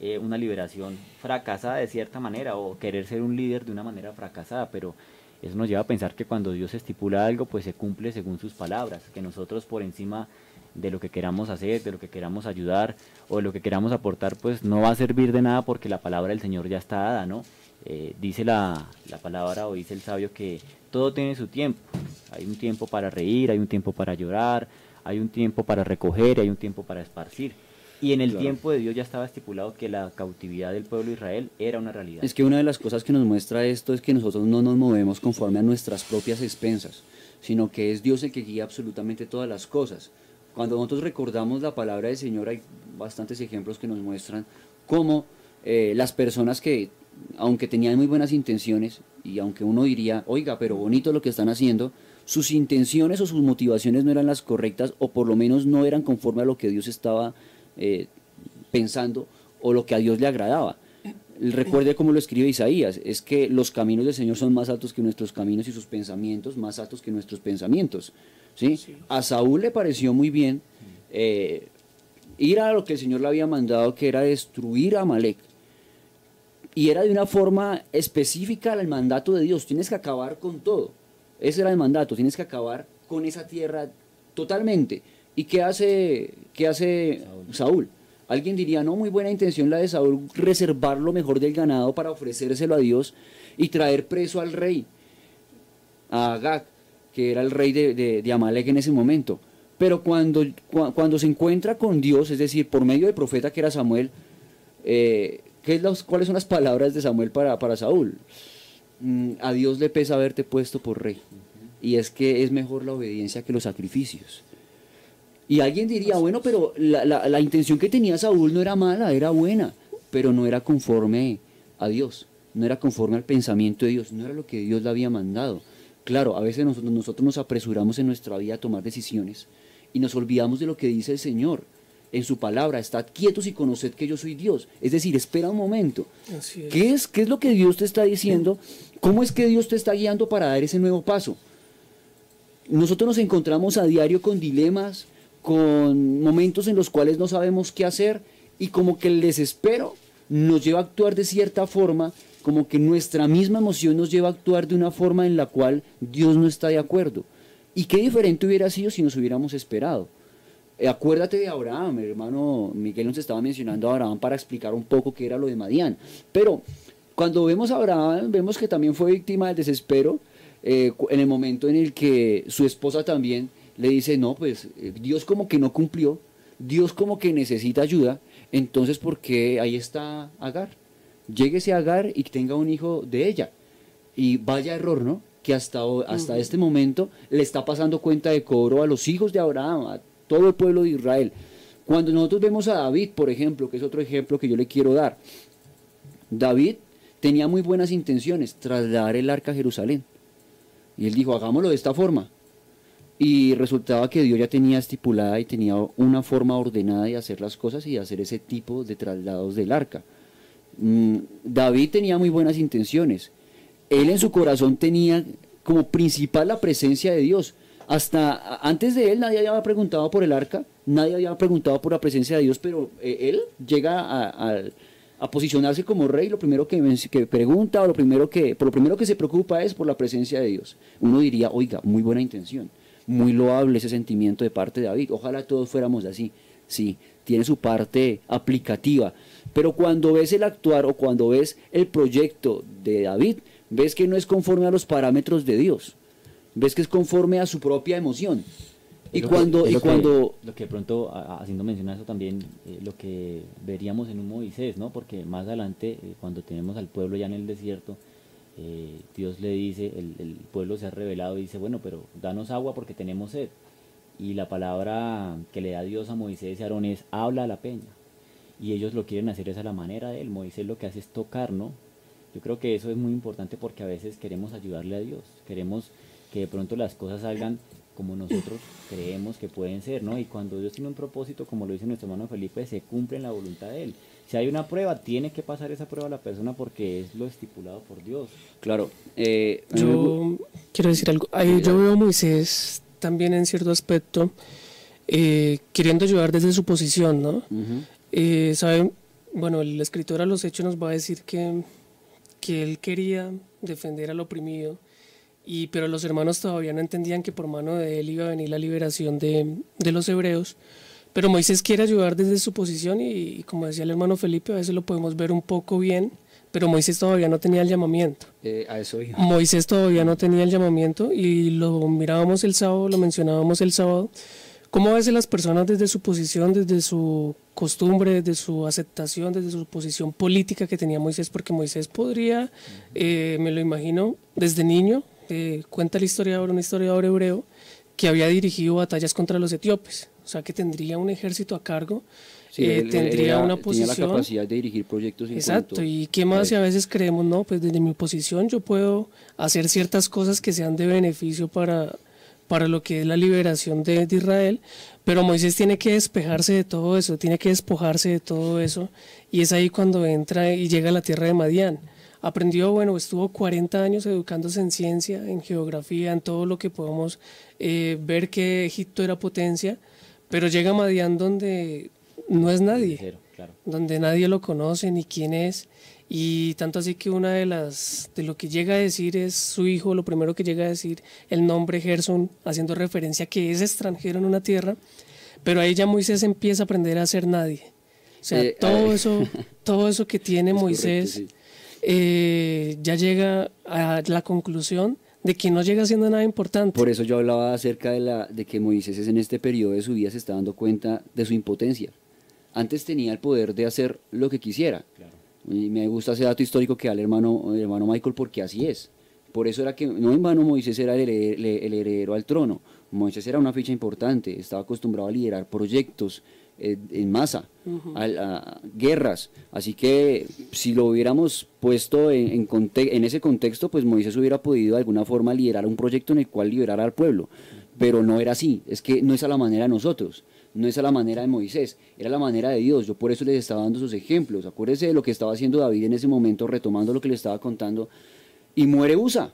eh, una liberación fracasada de cierta manera o querer ser un líder de una manera fracasada, pero eso nos lleva a pensar que cuando Dios estipula algo, pues se cumple según sus palabras, que nosotros por encima de lo que queramos hacer, de lo que queramos ayudar o de lo que queramos aportar, pues no va a servir de nada porque la palabra del Señor ya está dada, ¿no? Eh, dice la, palabra o dice el sabio que todo tiene su tiempo. Hay un tiempo para reír, hay un tiempo para llorar, hay un tiempo para recoger, hay un tiempo para esparcir. Y en el tiempo de Dios ya estaba estipulado que la cautividad del pueblo de Israel era una realidad. Es que una de las cosas que nos muestra esto es que nosotros no nos movemos conforme a nuestras propias expensas, sino que es Dios el que guía absolutamente todas las cosas. Cuando nosotros recordamos la palabra del Señor hay bastantes ejemplos que nos muestran cómo eh, las personas que aunque tenían muy buenas intenciones, y aunque uno diría, oiga, pero bonito lo que están haciendo, sus intenciones o sus motivaciones no eran las correctas, o por lo menos no eran conforme a lo que Dios estaba eh, pensando o lo que a Dios le agradaba. Recuerde cómo lo escribe Isaías, es que los caminos del Señor son más altos que nuestros caminos y sus pensamientos más altos que nuestros pensamientos. ¿sí? A Saúl le pareció muy bien eh, ir a lo que el Señor le había mandado, que era destruir a Amalek. Y era de una forma específica el mandato de Dios, tienes que acabar con todo. Ese era el mandato, tienes que acabar con esa tierra totalmente. ¿Y qué hace, qué hace Saúl? Alguien diría, no, muy buena intención la de Saúl, reservar lo mejor del ganado para ofrecérselo a Dios y traer preso al rey, a Agag, que era el rey de, de, Amalek en ese momento. Pero cuando, cuando se encuentra con Dios, es decir, por medio del profeta que era Samuel, eh, ¿qué ¿cuáles son las palabras de Samuel para, Saúl? Mm, a Dios le pesa haberte puesto por rey. Y es que es mejor la obediencia que los sacrificios. Y alguien diría, bueno, pero la, intención que tenía Saúl no era mala, era buena, pero no era conforme a Dios, no era conforme al pensamiento de Dios, no era lo que Dios le había mandado. Claro, a veces nosotros nos apresuramos en nuestra vida a tomar decisiones y nos olvidamos de lo que dice el Señor en su palabra, estad quietos y conoced que yo soy Dios. Es decir, espera un momento. ¿Qué, es, ¿Qué es lo que Dios te está diciendo? ¿Cómo es que Dios te está guiando para dar ese nuevo paso? Nosotros nos encontramos a diario con dilemas, con momentos en los cuales no sabemos qué hacer y como que el desespero nos lleva a actuar de cierta forma, como que nuestra misma emoción nos lleva a actuar de una forma en la cual Dios no está de acuerdo. ¿Y qué diferente hubiera sido si nos hubiéramos esperado? Eh, acuérdate de Abraham, el hermano Miguel nos estaba mencionando a Abraham para explicar un poco qué era lo de Madián. Pero cuando vemos a Abraham, vemos que también fue víctima del desespero eh, en el momento en el que su esposa también le dice, no, pues eh, Dios como que no cumplió, Dios como que necesita ayuda, entonces ¿por qué ahí está Agar? Lléguese a Agar y tenga un hijo de ella. Y vaya error, ¿no? Que hasta, hasta este momento le está pasando cuenta de cobro a los hijos de Abraham, a todo el pueblo de Israel. Cuando nosotros vemos a David, por ejemplo, que es otro ejemplo que yo le quiero dar, David tenía muy buenas intenciones, trasladar el arca a Jerusalén. Y él dijo, hagámoslo de esta forma. Y resultaba que Dios ya tenía estipulada y tenía una forma ordenada de hacer las cosas y de hacer ese tipo de traslados del arca. Mm, David tenía muy buenas intenciones. Él en su corazón tenía como principal la presencia de Dios. Hasta antes de él nadie había preguntado por el arca, nadie había preguntado por la presencia de Dios, pero eh, él llega a, posicionarse como rey, lo primero que, pregunta o lo primero que, por lo primero que se preocupa es por la presencia de Dios. Uno diría, oiga, muy buena intención muy loable ese sentimiento de parte de David. Ojalá todos fuéramos así. Sí, tiene su parte aplicativa. Pero cuando ves el actuar o cuando ves el proyecto de David, ves que no es conforme a los parámetros de Dios. Ves que es conforme a su propia emoción. Y cuando, y lo cuando... Que, lo que pronto, haciendo mención a eso también, eh, lo que veríamos en un Moisés, ¿no? Porque más adelante, eh, cuando tenemos al pueblo ya en el desierto, eh, Dios le dice, el, pueblo se ha revelado y dice, bueno, pero danos agua porque tenemos sed. Y la palabra que le da Dios a Moisés y Aarón es, habla a la peña. Y ellos lo quieren hacer esa la manera de él. Moisés lo que hace es tocar, ¿no? Yo creo que eso es muy importante porque a veces queremos ayudarle a Dios. Queremos que de pronto las cosas salgan como nosotros creemos que pueden ser, ¿no? Y cuando Dios tiene un propósito, como lo dice nuestro hermano Felipe, se cumple en la voluntad de Él si hay una prueba, tiene que pasar esa prueba a la persona porque es lo estipulado por Dios. Claro. Eh, yo quiero decir algo. yo veo a Moisés también en cierto aspecto eh, queriendo ayudar desde su posición, ¿no? Eh, bueno, el escritor a los hechos nos va a decir que, que él quería defender al oprimido, y, pero los hermanos todavía no entendían que por mano de él iba a venir la liberación de, de los hebreos. Pero Moisés quiere ayudar desde su posición y, como decía el hermano Felipe, a veces lo podemos ver un poco bien, pero Moisés todavía no tenía el llamamiento. Eh, a eso Moisés todavía no tenía el llamamiento y lo mirábamos el sábado, lo mencionábamos el sábado. ¿Cómo a veces las personas desde su posición, desde su costumbre, desde su aceptación, desde su posición política que tenía Moisés, porque Moisés podría, eh, me lo imagino, desde niño, eh, cuenta el historiador, un historiador hebreo, que había dirigido batallas contra los etíopes. O sea que tendría un ejército a cargo, eh, tendría una posición. Tenía la capacidad de dirigir proyectos. Exacto, y qué más si a veces creemos, no, pues desde mi posición yo puedo hacer ciertas cosas que sean de beneficio para, para lo que es la liberación de, de Israel, pero Moisés tiene que despejarse de todo eso, tiene que despojarse de todo eso, y es ahí cuando entra y llega a la tierra de Madián aprendió, bueno, estuvo 40 años educándose en ciencia, en geografía, en todo lo que podemos eh, ver que Egipto era potencia, pero llega Madián donde no es nadie, donde nadie lo conoce ni quién es. Y tanto así que una de las de lo que llega a decir es su hijo, lo primero que llega a decir el nombre Gerson, haciendo referencia a que es extranjero en una tierra, pero ahí ya Moisés empieza a aprender a ser nadie. O sea, eh, todo eso, (laughs) todo eso que tiene Moisés eh, ya llega a la conclusión de que no llega siendo nada importante. Por eso yo hablaba acerca de, la, de que Moisés en este periodo de su vida se está dando cuenta de su impotencia. Antes tenía el poder de hacer lo que quisiera. Y me gusta ese dato histórico que da el hermano, el hermano Michael porque así es. Por eso era que, no en vano Moisés era el heredero, al trono. Moisés era una ficha importante, estaba acostumbrado a liderar proyectos en masa, a, guerras. Así que si lo hubiéramos puesto en, en, ese contexto, pues Moisés hubiera podido de alguna forma liderar un proyecto en el cual liberara al pueblo. Pero no era así, es que no es a la manera de nosotros no es a la manera de Moisés, era la manera de Dios. Yo por eso les estaba dando esos ejemplos. Acuérdense de lo que estaba haciendo David en ese momento, retomando lo que le estaba contando. Y muere Usa.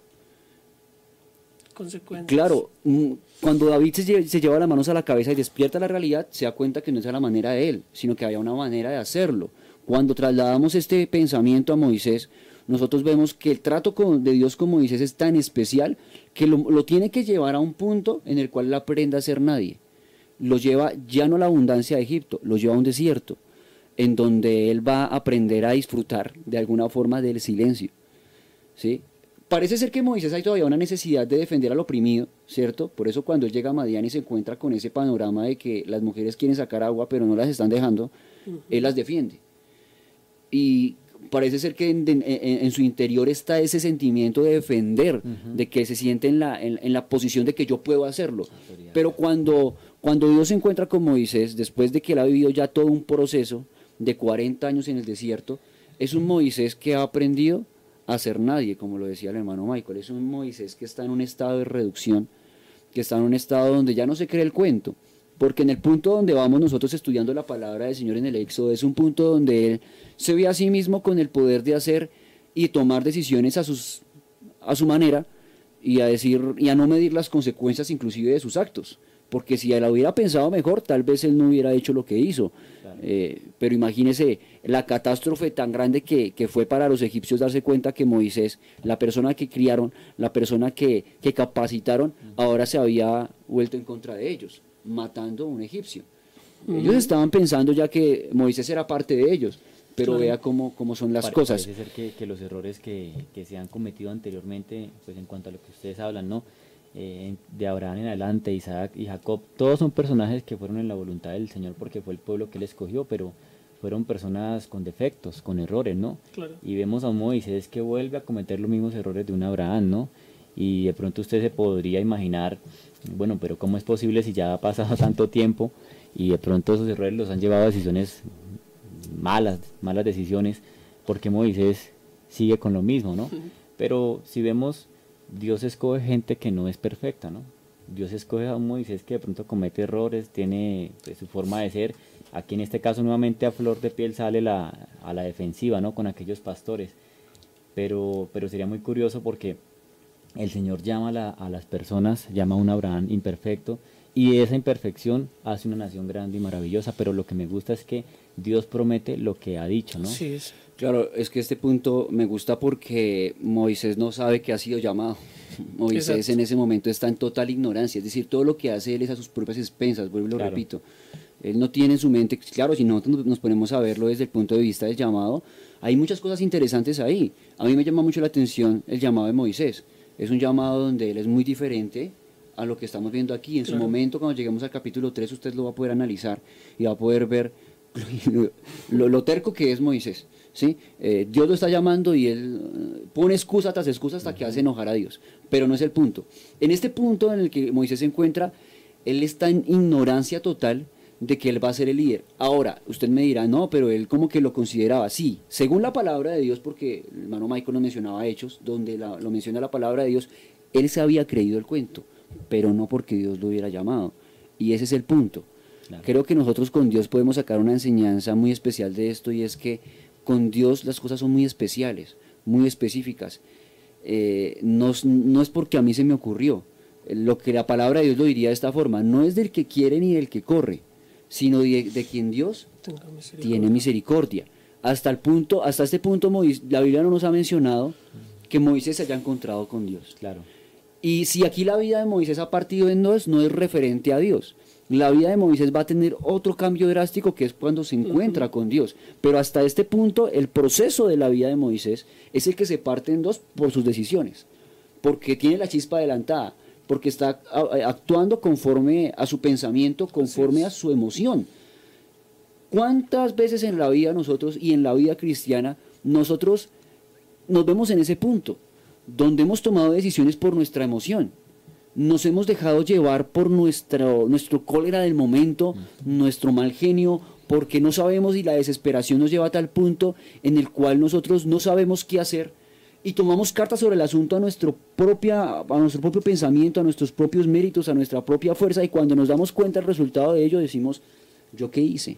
Claro, mm, cuando David se lleva, las manos a la cabeza y despierta la realidad, se da cuenta que no es la manera de él, sino que había una manera de hacerlo. Cuando trasladamos este pensamiento a Moisés, nosotros vemos que el trato de Dios con Moisés es tan especial que lo, lo, tiene que llevar a un punto en el cual él aprenda a ser nadie lo lleva ya no a la abundancia de Egipto, lo lleva a un desierto, en donde él va a aprender a disfrutar de alguna forma del silencio. ¿sí? Parece ser que Moisés hay todavía una necesidad de defender al oprimido, ¿cierto? Por eso cuando él llega a Madián y se encuentra con ese panorama de que las mujeres quieren sacar agua pero no las están dejando, él las defiende. Y parece ser que en, su interior está ese sentimiento de defender, de que se siente en la, en, la posición de que yo puedo hacerlo. Pero cuando, cuando Dios se encuentra con Moisés, después de que él ha vivido ya todo un proceso de 40 años en el desierto, es un Moisés que ha aprendido a ser nadie, como lo decía el hermano Michael. Es un Moisés que está en un estado de reducción, que está en un estado donde ya no se cree el cuento. Porque en el punto donde vamos nosotros estudiando la palabra del Señor en el Éxodo, es un punto donde Él se ve a sí mismo con el poder de hacer y tomar decisiones a, sus, a su manera y a, decir, y a no medir las consecuencias inclusive de sus actos porque si él hubiera pensado mejor, tal vez él no hubiera hecho lo que hizo. Eh, pero imagínese la catástrofe tan grande que, fue para los egipcios darse cuenta que Moisés, la persona que criaron, la persona que, capacitaron, ahora se había vuelto en contra de ellos, matando a un egipcio. Ellos estaban pensando ya que Moisés era parte de ellos, pero vea cómo, cómo, son las cosas. Parece ser que, los errores que, que, se han cometido anteriormente, pues en cuanto a lo que ustedes hablan, ¿no? Eh, de Abraham en adelante, Isaac y Jacob, todos son personajes que fueron en la voluntad del Señor porque fue el pueblo que él escogió, pero fueron personas con defectos, con errores, ¿no? Y vemos a Moisés que vuelve a cometer los mismos errores de un Abraham, ¿no? Y de pronto usted se podría imaginar, bueno, pero ¿cómo es posible si ya ha pasado (laughs) tanto tiempo y de pronto esos errores los han llevado a decisiones malas, malas decisiones, porque Moisés sigue con lo mismo, ¿no? Pero si vemos Dios escoge gente que no es perfecta, ¿no? Dios escoge a un Moisés que de pronto comete errores, tiene pues, su forma de ser. Aquí en este caso nuevamente a flor de piel sale la, a la defensiva, ¿no? Con aquellos pastores. Pero, pero sería muy curioso porque el Señor llama a, las personas, llama a un Abraham imperfecto y esa imperfección hace una nación grande y maravillosa. Pero lo que me gusta es que Dios promete lo que ha dicho, ¿no? Sí, es. Claro, es que este punto me gusta porque Moisés no sabe que ha sido llamado. (laughs) Moisés en ese momento está en total ignorancia, es decir, todo lo que hace él es a sus propias expensas, vuelvo y lo repito. Él no tiene en su mente, claro, si nosotros nos ponemos a verlo desde el punto de vista del llamado, hay muchas cosas interesantes ahí. A mí me llama mucho la atención el llamado de Moisés. Es un llamado donde él es muy diferente a lo que estamos viendo aquí. En su momento, cuando lleguemos al capítulo 3, usted lo va a poder analizar y va a poder ver (laughs) lo terco que es Moisés. ¿Sí? Eh, Dios lo está llamando y él eh, pone excusa tras excusa hasta que hace enojar a Dios. Pero no es el punto. En este punto en el que Moisés se encuentra, él está en ignorancia total de que él va a ser el líder. Ahora, usted me dirá, no, pero él como que lo consideraba. Sí, según la palabra de Dios, porque el hermano Michael nos mencionaba Hechos, donde lo menciona la palabra de Dios, él se había creído el cuento, pero no porque Dios lo hubiera llamado. Y ese es el punto. Creo que nosotros con Dios podemos sacar una enseñanza muy especial de esto y es que con Dios las cosas son muy especiales, muy específicas. Eh, no, es porque a mí se me ocurrió. Lo que la palabra de Dios lo diría de esta forma, no es del que quiere ni del que corre, sino de, quien Dios tiene misericordia. Hasta el punto, hasta este punto la Biblia no nos ha mencionado que Moisés se haya encontrado con Dios. Claro. Y si aquí la vida de Moisés ha partido en dos, no es referente a Dios. La vida de Moisés va a tener otro cambio drástico que es cuando se encuentra con Dios. Pero hasta este punto, el proceso de la vida de Moisés es el que se parte en dos por sus decisiones. Porque tiene la chispa adelantada, porque está actuando conforme a su pensamiento, conforme a su emoción. ¿Cuántas veces en la vida nosotros y en la vida cristiana nosotros nos vemos en ese punto, donde hemos tomado decisiones por nuestra emoción? Nos hemos dejado llevar por nuestro, nuestro cólera del momento, nuestro mal genio, porque no sabemos y la desesperación nos lleva a tal punto en el cual nosotros no sabemos qué hacer y tomamos cartas sobre el asunto a nuestro, propia, a nuestro propio pensamiento, a nuestros propios méritos, a nuestra propia fuerza y cuando nos damos cuenta del resultado de ello decimos, ¿yo qué hice?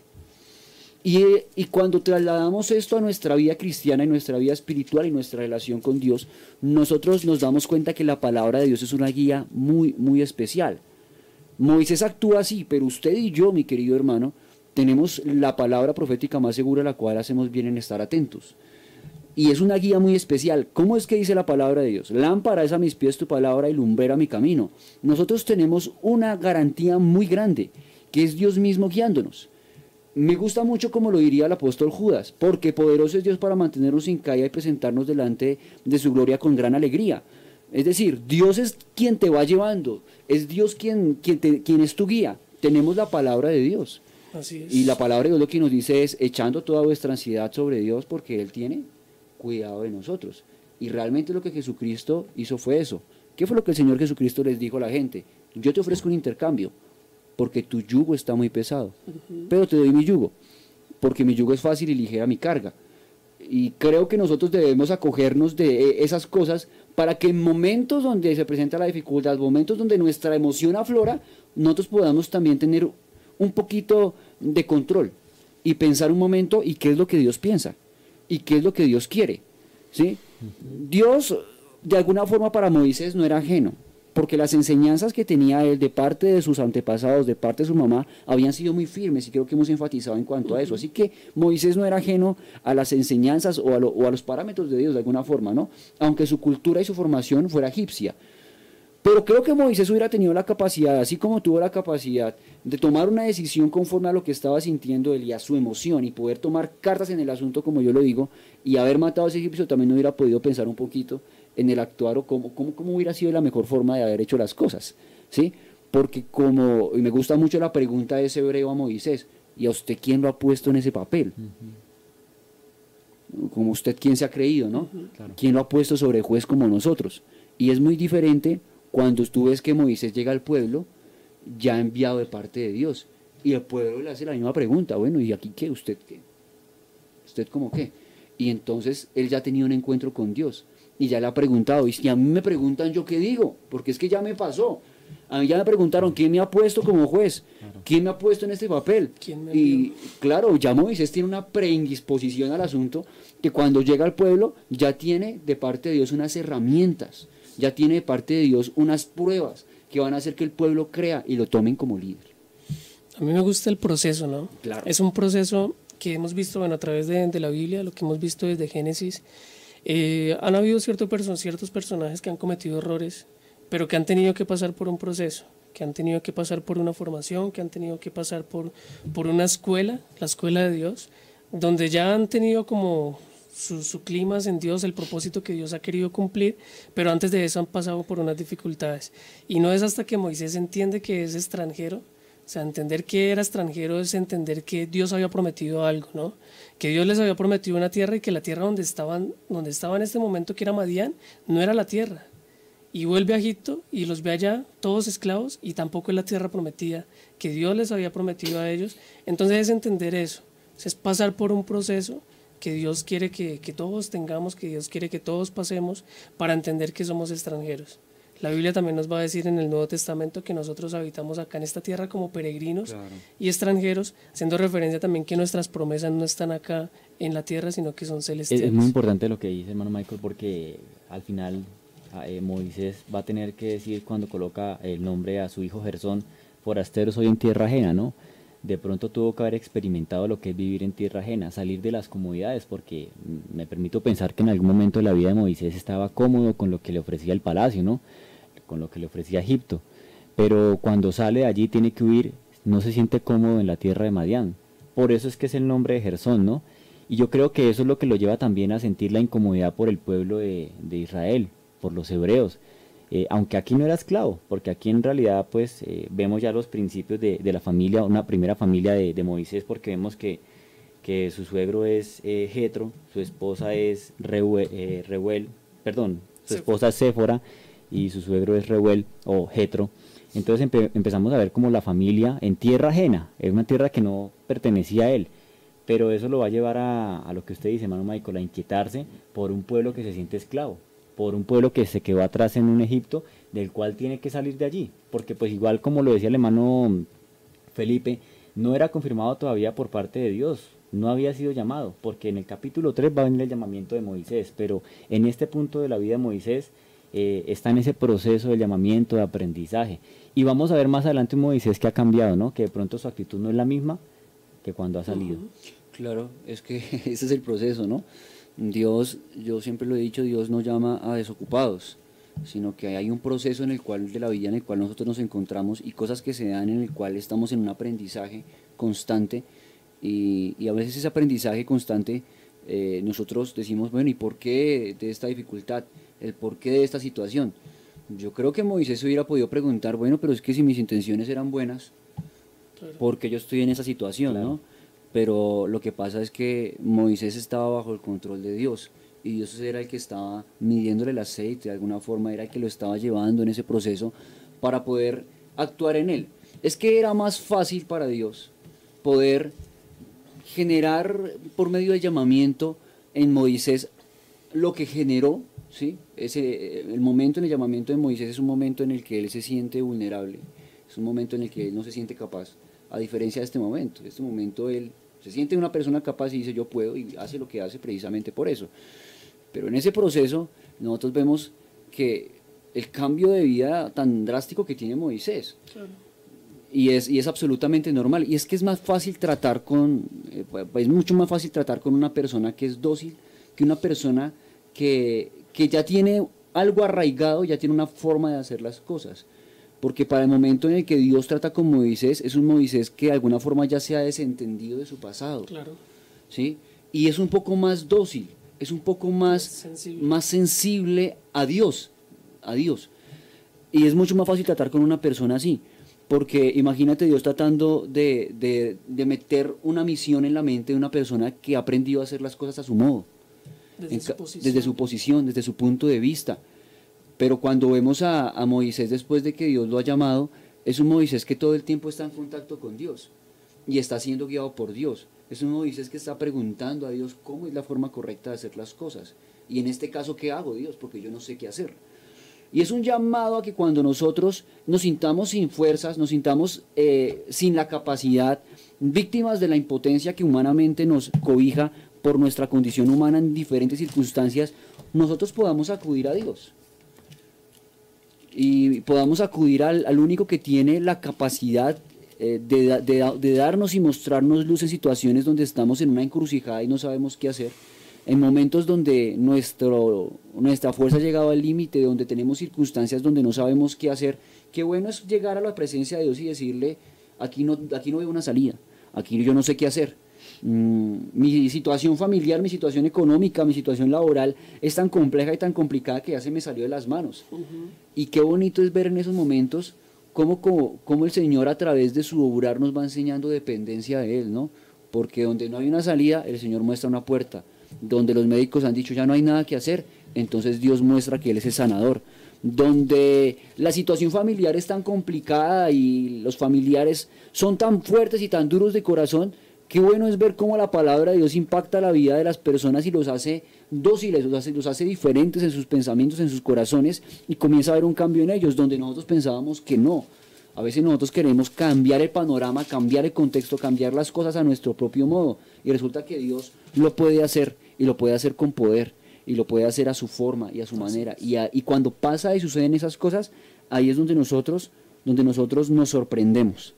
Y, cuando trasladamos esto a nuestra vida cristiana y nuestra vida espiritual y nuestra relación con Dios, nosotros nos damos cuenta que la palabra de Dios es una guía muy, muy especial. Moisés actúa así, pero usted y yo, mi querido hermano, tenemos la palabra profética más segura a la cual hacemos bien en estar atentos. Y es una guía muy especial. ¿Cómo es que dice la palabra de Dios? Lámpara es a mis pies tu palabra y lumbrera mi camino. Nosotros tenemos una garantía muy grande, que es Dios mismo guiándonos. Me gusta mucho como lo diría el apóstol Judas, porque poderoso es Dios para mantenernos sin caída y presentarnos delante de su gloria con gran alegría. Es decir, Dios es quien te va llevando, es Dios quien, quien, quien es tu guía. Tenemos la palabra de Dios. Y la palabra de Dios lo que nos dice es echando toda vuestra ansiedad sobre Dios porque Él tiene cuidado de nosotros. Y realmente lo que Jesucristo hizo fue eso. ¿Qué fue lo que el Señor Jesucristo les dijo a la gente? Yo te ofrezco un intercambio porque tu yugo está muy pesado. Pero te doy mi yugo, porque mi yugo es fácil y ligera mi carga. Y creo que nosotros debemos acogernos de e, esas cosas para que en momentos donde se presenta la dificultad, momentos donde nuestra emoción aflora, nosotros podamos también tener un poquito de control y pensar un momento y qué es lo que Dios piensa y qué es lo que Dios quiere. ¿sí? Dios, de alguna forma, para Moisés no era ajeno porque las enseñanzas que tenía él de parte de sus antepasados, de parte de su mamá, habían sido muy firmes y creo que hemos enfatizado en cuanto a eso. Así que Moisés no era ajeno a las enseñanzas o a, los parámetros de Dios de alguna forma, ¿no? Aunque su cultura y su formación fuera egipcia. Pero creo que Moisés hubiera tenido la capacidad, así como tuvo la capacidad de tomar una decisión conforme a lo que estaba sintiendo él y a su emoción y poder tomar cartas en el asunto, como yo lo digo, y haber matado a ese egipcio, también hubiera podido pensar un poquito en el actuar o cómo, cómo, cómo, hubiera sido la mejor forma de haber hecho las cosas, ¿sí? Porque como, y me gusta mucho la pregunta de ese hebreo a Moisés, ¿y a usted quién lo ha puesto en ese papel? Como usted quién se ha creído, ¿no? ¿Quién lo ha puesto sobre juez como nosotros? Y es muy diferente cuando tú ves que Moisés llega al pueblo ya enviado de parte de Dios. Y el pueblo le hace la misma pregunta, bueno, ¿y aquí qué? ¿Usted qué? ¿Usted cómo qué? Y entonces él ya tenido un encuentro con Dios y ya le ha preguntado. Y si a mí me preguntan, ¿yo qué digo? Porque es que ya me pasó. A mí ya me preguntaron, ¿quién me ha puesto como juez? ¿Quién me ha puesto en este papel? y claro, ya Moisés tiene una preindisposición al asunto que cuando llega al pueblo ya tiene de parte de Dios unas herramientas, ya tiene de parte de Dios unas pruebas que van a hacer que el pueblo crea y lo tomen como líder. A mí me gusta el proceso, ¿no? Claro. Es un proceso que hemos visto bueno, a través de, de la Biblia, lo que hemos visto desde Génesis eh, han habido ciertos personajes que han cometido errores, pero que han tenido que pasar por un proceso, que han tenido que pasar por una formación, que han tenido que pasar por, por una escuela, la escuela de Dios, donde ya han tenido como su, su clima en Dios, el propósito que Dios ha querido cumplir, pero antes de eso han pasado por unas dificultades. Y no es hasta que Moisés entiende que es extranjero, o sea, entender que era extranjero es entender que Dios había prometido algo, ¿no? Que Dios les había prometido una tierra y que la tierra donde estaban, donde estaba en este momento, que era Madián, no era la tierra. Y vuelve a Egipto y los ve allá, todos esclavos, y tampoco es la tierra prometida, que Dios les había prometido a ellos. Entonces es entender eso, es pasar por un proceso que Dios quiere que, que todos tengamos, que Dios quiere que todos pasemos para entender que somos extranjeros. La Biblia también nos va a decir en el Nuevo Testamento que nosotros habitamos acá en esta tierra como peregrinos y extranjeros, haciendo referencia también que nuestras promesas no están acá en la tierra, sino que son celestiales. Es, muy importante lo que dice hermano Michael porque al final ah, eh, Moisés va a tener que decir cuando coloca el nombre a su hijo Gersón, forastero soy en tierra ajena, ¿no? de pronto tuvo que haber experimentado lo que es vivir en tierra ajena, salir de las comodidades, porque me permito pensar que en algún momento de la vida de Moisés estaba cómodo con lo que le ofrecía el palacio, ¿no? Con lo que le ofrecía Egipto, pero cuando sale de allí tiene que huir, no se siente cómodo en la tierra de Madián. Por eso es que es el nombre de Gersón, ¿no? Y yo creo que eso es lo que lo lleva también a sentir la incomodidad por el pueblo de, Israel, por los hebreos. Eh, aunque aquí no era esclavo, porque aquí en realidad pues eh, vemos ya los principios de, la familia, una primera familia de, Moisés, porque vemos que, que su suegro es eh, Jetro, su esposa es Reuel, perdón, su esposa es Séfora y su suegro es Reuel o Jetro. Entonces empezamos a ver como la familia en tierra ajena, es una tierra que no pertenecía a él, pero eso lo va a llevar a, a lo que usted dice, hermano Michael, a inquietarse por un pueblo que se siente esclavo por un pueblo que se quedó atrás en un Egipto, del cual tiene que salir de allí, porque pues igual como lo decía el hermano Felipe, no era confirmado todavía por parte de Dios, no había sido llamado, porque en el capítulo 3 va a venir el llamamiento de Moisés, pero en este punto de la vida de Moisés eh, está en ese proceso de llamamiento, de aprendizaje. Y vamos a ver más adelante un Moisés que ha cambiado, ¿no? que de pronto su actitud no es la misma que cuando ha salido. Claro, es que (laughs) ese es el proceso, ¿no? Dios, yo siempre lo he dicho, Dios no llama a desocupados, sino que hay un proceso en el cual de la vida en el cual nosotros nos encontramos y cosas que se dan en el cual estamos en un aprendizaje constante y, a veces ese aprendizaje constante eh, nosotros decimos, bueno, ¿y por qué de esta dificultad? ¿El por qué de esta situación? Yo creo que Moisés hubiera podido preguntar, bueno, pero es que si mis intenciones eran buenas, ¿por qué yo estoy en esa situación? ¿no? pero lo que pasa es que Moisés estaba bajo el control de Dios y Dios era el que estaba midiéndole el aceite, de alguna forma era el que lo estaba llevando en ese proceso para poder actuar en él. Es que era más fácil para Dios poder generar por medio del llamamiento en Moisés lo que generó, ¿sí? Ese, el momento en el llamamiento de Moisés es un momento en el que él se siente vulnerable, es un momento en el que él no se siente capaz, a diferencia de este momento. En este momento él se siente una persona capaz y dice yo puedo y hace lo que hace precisamente por eso. Pero en ese proceso nosotros vemos que el cambio de vida tan drástico que tiene Moisés. Y es, y es absolutamente normal. Y es que es más fácil tratar con, eh, es mucho más fácil tratar con una persona que es dócil que una persona que, que ya tiene algo arraigado, ya tiene una forma de hacer las cosas porque para el momento en el que Dios trata con Moisés, es un Moisés que de alguna forma ya se ha desentendido de su pasado. Claro. ¿sí? Y es un poco más dócil, es un poco más sensible. más sensible a Dios, a Dios. Y es mucho más fácil tratar con una persona así, porque imagínate Dios tratando de, meter una misión en la mente de una persona que ha aprendido a hacer las cosas a su modo, desde, su, desde su posición, desde su punto de vista. Pero cuando vemos a, Moisés después de que Dios lo ha llamado, es un Moisés que todo el tiempo está en contacto con Dios y está siendo guiado por Dios. Es un Moisés que está preguntando a Dios cómo es la forma correcta de hacer las cosas. Y en este caso, ¿qué hago, Dios? Porque yo no sé qué hacer. Y es un llamado a que cuando nosotros nos sintamos sin fuerzas, nos sintamos eh, sin la capacidad, víctimas de la impotencia que humanamente nos cobija por nuestra condición humana en diferentes circunstancias, nosotros podamos acudir a Dios. Y podamos acudir al, único que tiene la capacidad eh, de, darnos y mostrarnos luz en situaciones donde estamos en una encrucijada y no sabemos qué hacer, en momentos donde nuestro, nuestra fuerza ha llegado al límite, donde tenemos circunstancias donde no sabemos qué hacer, qué bueno es llegar a la presencia de Dios y decirle, aquí no, aquí no veo una salida, aquí yo no sé qué hacer Mm, mi situación familiar, mi situación económica, mi situación laboral es tan compleja y tan complicada que ya se me salió de las manos. Y qué bonito es ver en esos momentos cómo, cómo, el Señor a través de su obrar nos va enseñando dependencia de Él, ¿no? Porque donde no hay una salida, el Señor muestra una puerta. Donde los médicos han dicho ya no hay nada que hacer, entonces Dios muestra que Él es el sanador donde la situación familiar es tan complicada y los familiares son tan fuertes y tan duros de corazón Qué bueno es ver cómo la palabra de Dios impacta la vida de las personas y los hace dóciles, los hace, los hace diferentes en sus pensamientos, en sus corazones y comienza a haber un cambio en ellos donde nosotros pensábamos que no. A veces nosotros queremos cambiar el panorama, cambiar el contexto, cambiar las cosas a nuestro propio modo y resulta que Dios lo puede hacer y lo puede hacer con poder y lo puede hacer a su forma y a su manera. Y, y cuando pasa y suceden esas cosas, ahí es donde nosotros, donde nosotros nos sorprendemos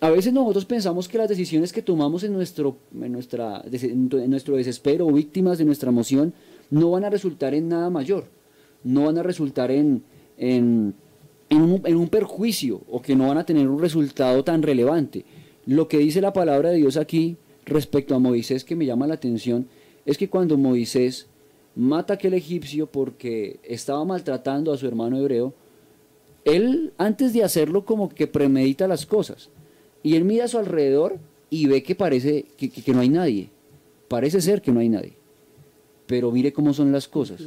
a veces nosotros pensamos que las decisiones que tomamos en nuestro, en nuestra, en nuestro desespero o víctimas de nuestra emoción no van a resultar en nada mayor, no van a resultar en, en, un, en un perjuicio o que no van a tener un resultado tan relevante. Lo que dice la palabra de Dios aquí respecto a Moisés que me llama la atención es que cuando Moisés mata a aquel egipcio porque estaba maltratando a su hermano hebreo, él antes de hacerlo como que premedita las cosas y él mira a su alrededor y ve que parece que, no hay nadie. Parece ser que no hay nadie. Pero mire cómo son las cosas.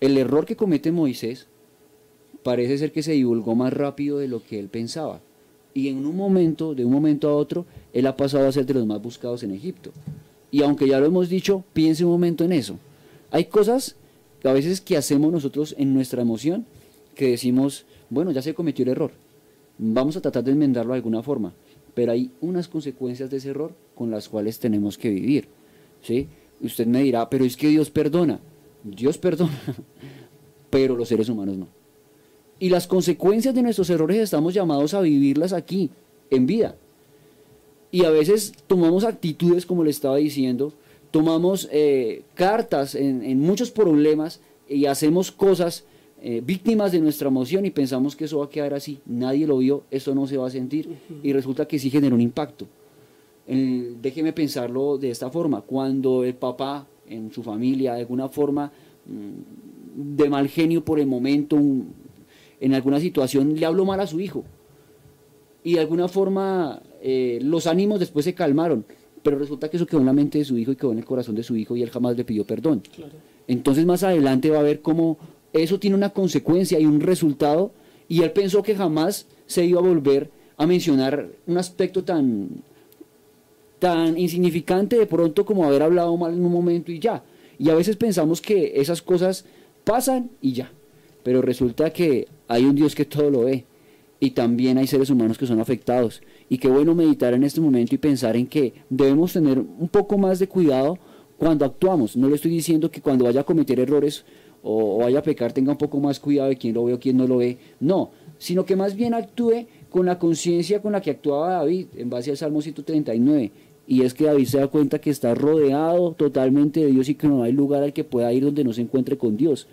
El error que comete Moisés parece ser que se divulgó más rápido de lo que él pensaba. Y en un momento, de un momento a otro, él ha pasado a ser de los más buscados en Egipto. Y aunque ya lo hemos dicho, piense un momento en eso. Hay cosas a veces que hacemos nosotros en nuestra emoción que decimos, bueno, ya se cometió el error. Vamos a tratar de enmendarlo de alguna forma pero hay unas consecuencias de ese error con las cuales tenemos que vivir. ¿sí? Usted me dirá, pero es que Dios perdona. Dios perdona, (laughs) pero los seres humanos no. Y las consecuencias de nuestros errores estamos llamados a vivirlas aquí, en vida. Y a veces tomamos actitudes, como le estaba diciendo, tomamos eh, cartas en, en muchos problemas y hacemos cosas eh, víctimas de nuestra emoción y pensamos que eso va a quedar así. Nadie lo vio, eso no se va a sentir y resulta que sí generó un impacto. déjeme pensarlo de esta forma. Cuando el papá en su familia, de alguna forma mm, de mal genio por el momento, en alguna situación le habló mal a su hijo y de alguna forma eh, los ánimos después se calmaron, pero resulta que eso quedó en la mente de su hijo y quedó en el corazón de su hijo y él jamás le pidió perdón. Entonces más adelante va a ver cómo eso tiene una consecuencia y un resultado, y él pensó que jamás se iba a volver a mencionar un aspecto tan, tan insignificante de pronto como haber hablado mal en un momento y ya. Y a veces pensamos que esas cosas pasan y ya. Pero resulta que hay un Dios que todo lo ve. Y también hay seres humanos que son afectados. Y qué bueno meditar en este momento y pensar en que debemos tener un poco más de cuidado cuando actuamos. No le estoy diciendo que cuando vaya a cometer errores o, vaya a pecar tenga un poco más cuidado de quién lo ve o quién no lo ve. No, sino que más bien actúe con la conciencia con la que actuaba David en base al Salmo 139. Y es que David se da cuenta que está rodeado totalmente de Dios y que no hay lugar al que pueda ir donde no se encuentre con Dios.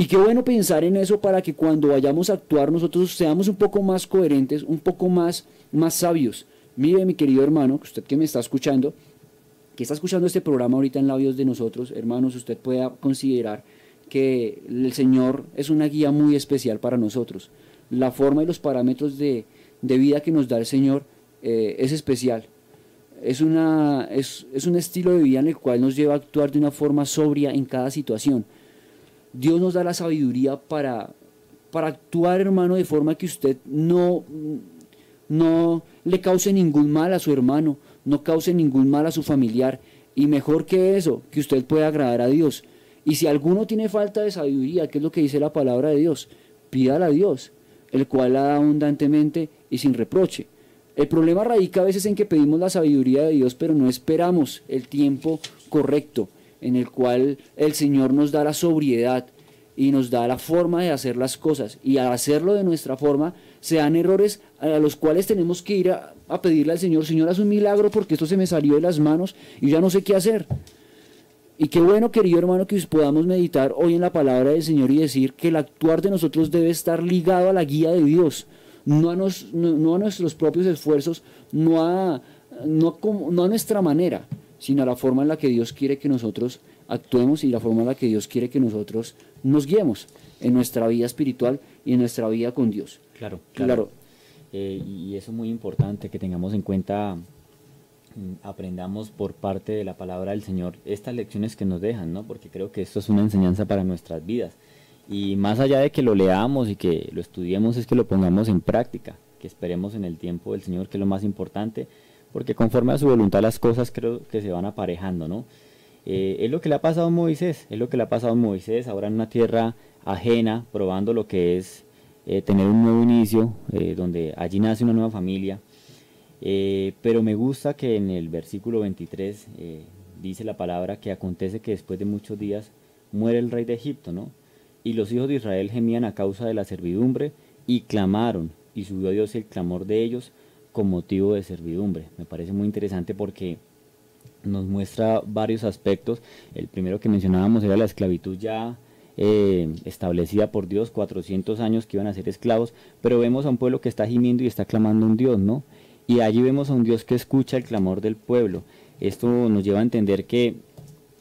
Y qué bueno pensar en eso para que cuando vayamos a actuar nosotros seamos un poco más coherentes, un poco más, más sabios. Mire mi querido hermano, usted que me está escuchando, que está escuchando este programa ahorita en labios de nosotros, hermanos, usted pueda considerar que el Señor es una guía muy especial para nosotros. La forma y los parámetros de, vida que nos da el Señor eh, es especial. Es, una, es, un estilo de vida en el cual nos lleva a actuar de una forma sobria en cada situación. Dios nos da la sabiduría para, para actuar, hermano, de forma que usted no, no le cause ningún mal a su hermano, no cause ningún mal a su familiar. Y mejor que eso, que usted pueda agradar a Dios. Y si alguno tiene falta de sabiduría, que es lo que dice la palabra de Dios, pídala a Dios, el cual la da abundantemente y sin reproche. El problema radica a veces en que pedimos la sabiduría de Dios, pero no esperamos el tiempo correcto en el cual el Señor nos da la sobriedad y nos da la forma de hacer las cosas. Y al hacerlo de nuestra forma, se dan errores a los cuales tenemos que ir a, pedirle al Señor, Señor, haz un milagro porque esto se me salió de las manos y ya no sé qué hacer. Y qué bueno, querido hermano, que podamos meditar hoy en la palabra del Señor y decir que el actuar de nosotros debe estar ligado a la guía de Dios, no a, no, a nuestros propios esfuerzos, no a, no, no a nuestra manera, sino a la forma en la que Dios quiere que nosotros actuemos y la forma en la que Dios quiere que nosotros nos guiemos en nuestra vida espiritual y en nuestra vida con Dios. Claro, claro. Eh, y eso es muy importante que tengamos en cuenta, mm, aprendamos por parte de la palabra del Señor estas lecciones que nos dejan, ¿no? Porque creo que esto es una enseñanza para nuestras vidas. Y más allá de que lo leamos y que lo estudiemos, es que lo pongamos en práctica, que esperemos en el tiempo del Señor, que es lo más importante, porque conforme a su voluntad las cosas creo que se van aparejando, ¿no? Eh, es lo que le ha pasado a Moisés, es lo que le ha pasado a Moisés ahora en una tierra ajena, probando lo que es eh, tener un nuevo inicio, eh, donde allí nace una nueva familia. Pero me gusta que en el versículo 23 dice la palabra que acontece que después de muchos días muere el rey de Egipto, ¿no? Y los hijos de Israel gemían a causa de la servidumbre y clamaron, y subió Dios el clamor de ellos con motivo de servidumbre. Me parece muy interesante porque nos muestra varios aspectos. El primero que mencionábamos era la esclavitud ya eh, establecida por Dios, 400 años que iban a ser esclavos, pero vemos a un pueblo que está gimiendo y está clamando a un Dios, ¿no? Y allí vemos a un Dios que escucha el clamor del pueblo. Esto nos lleva a entender que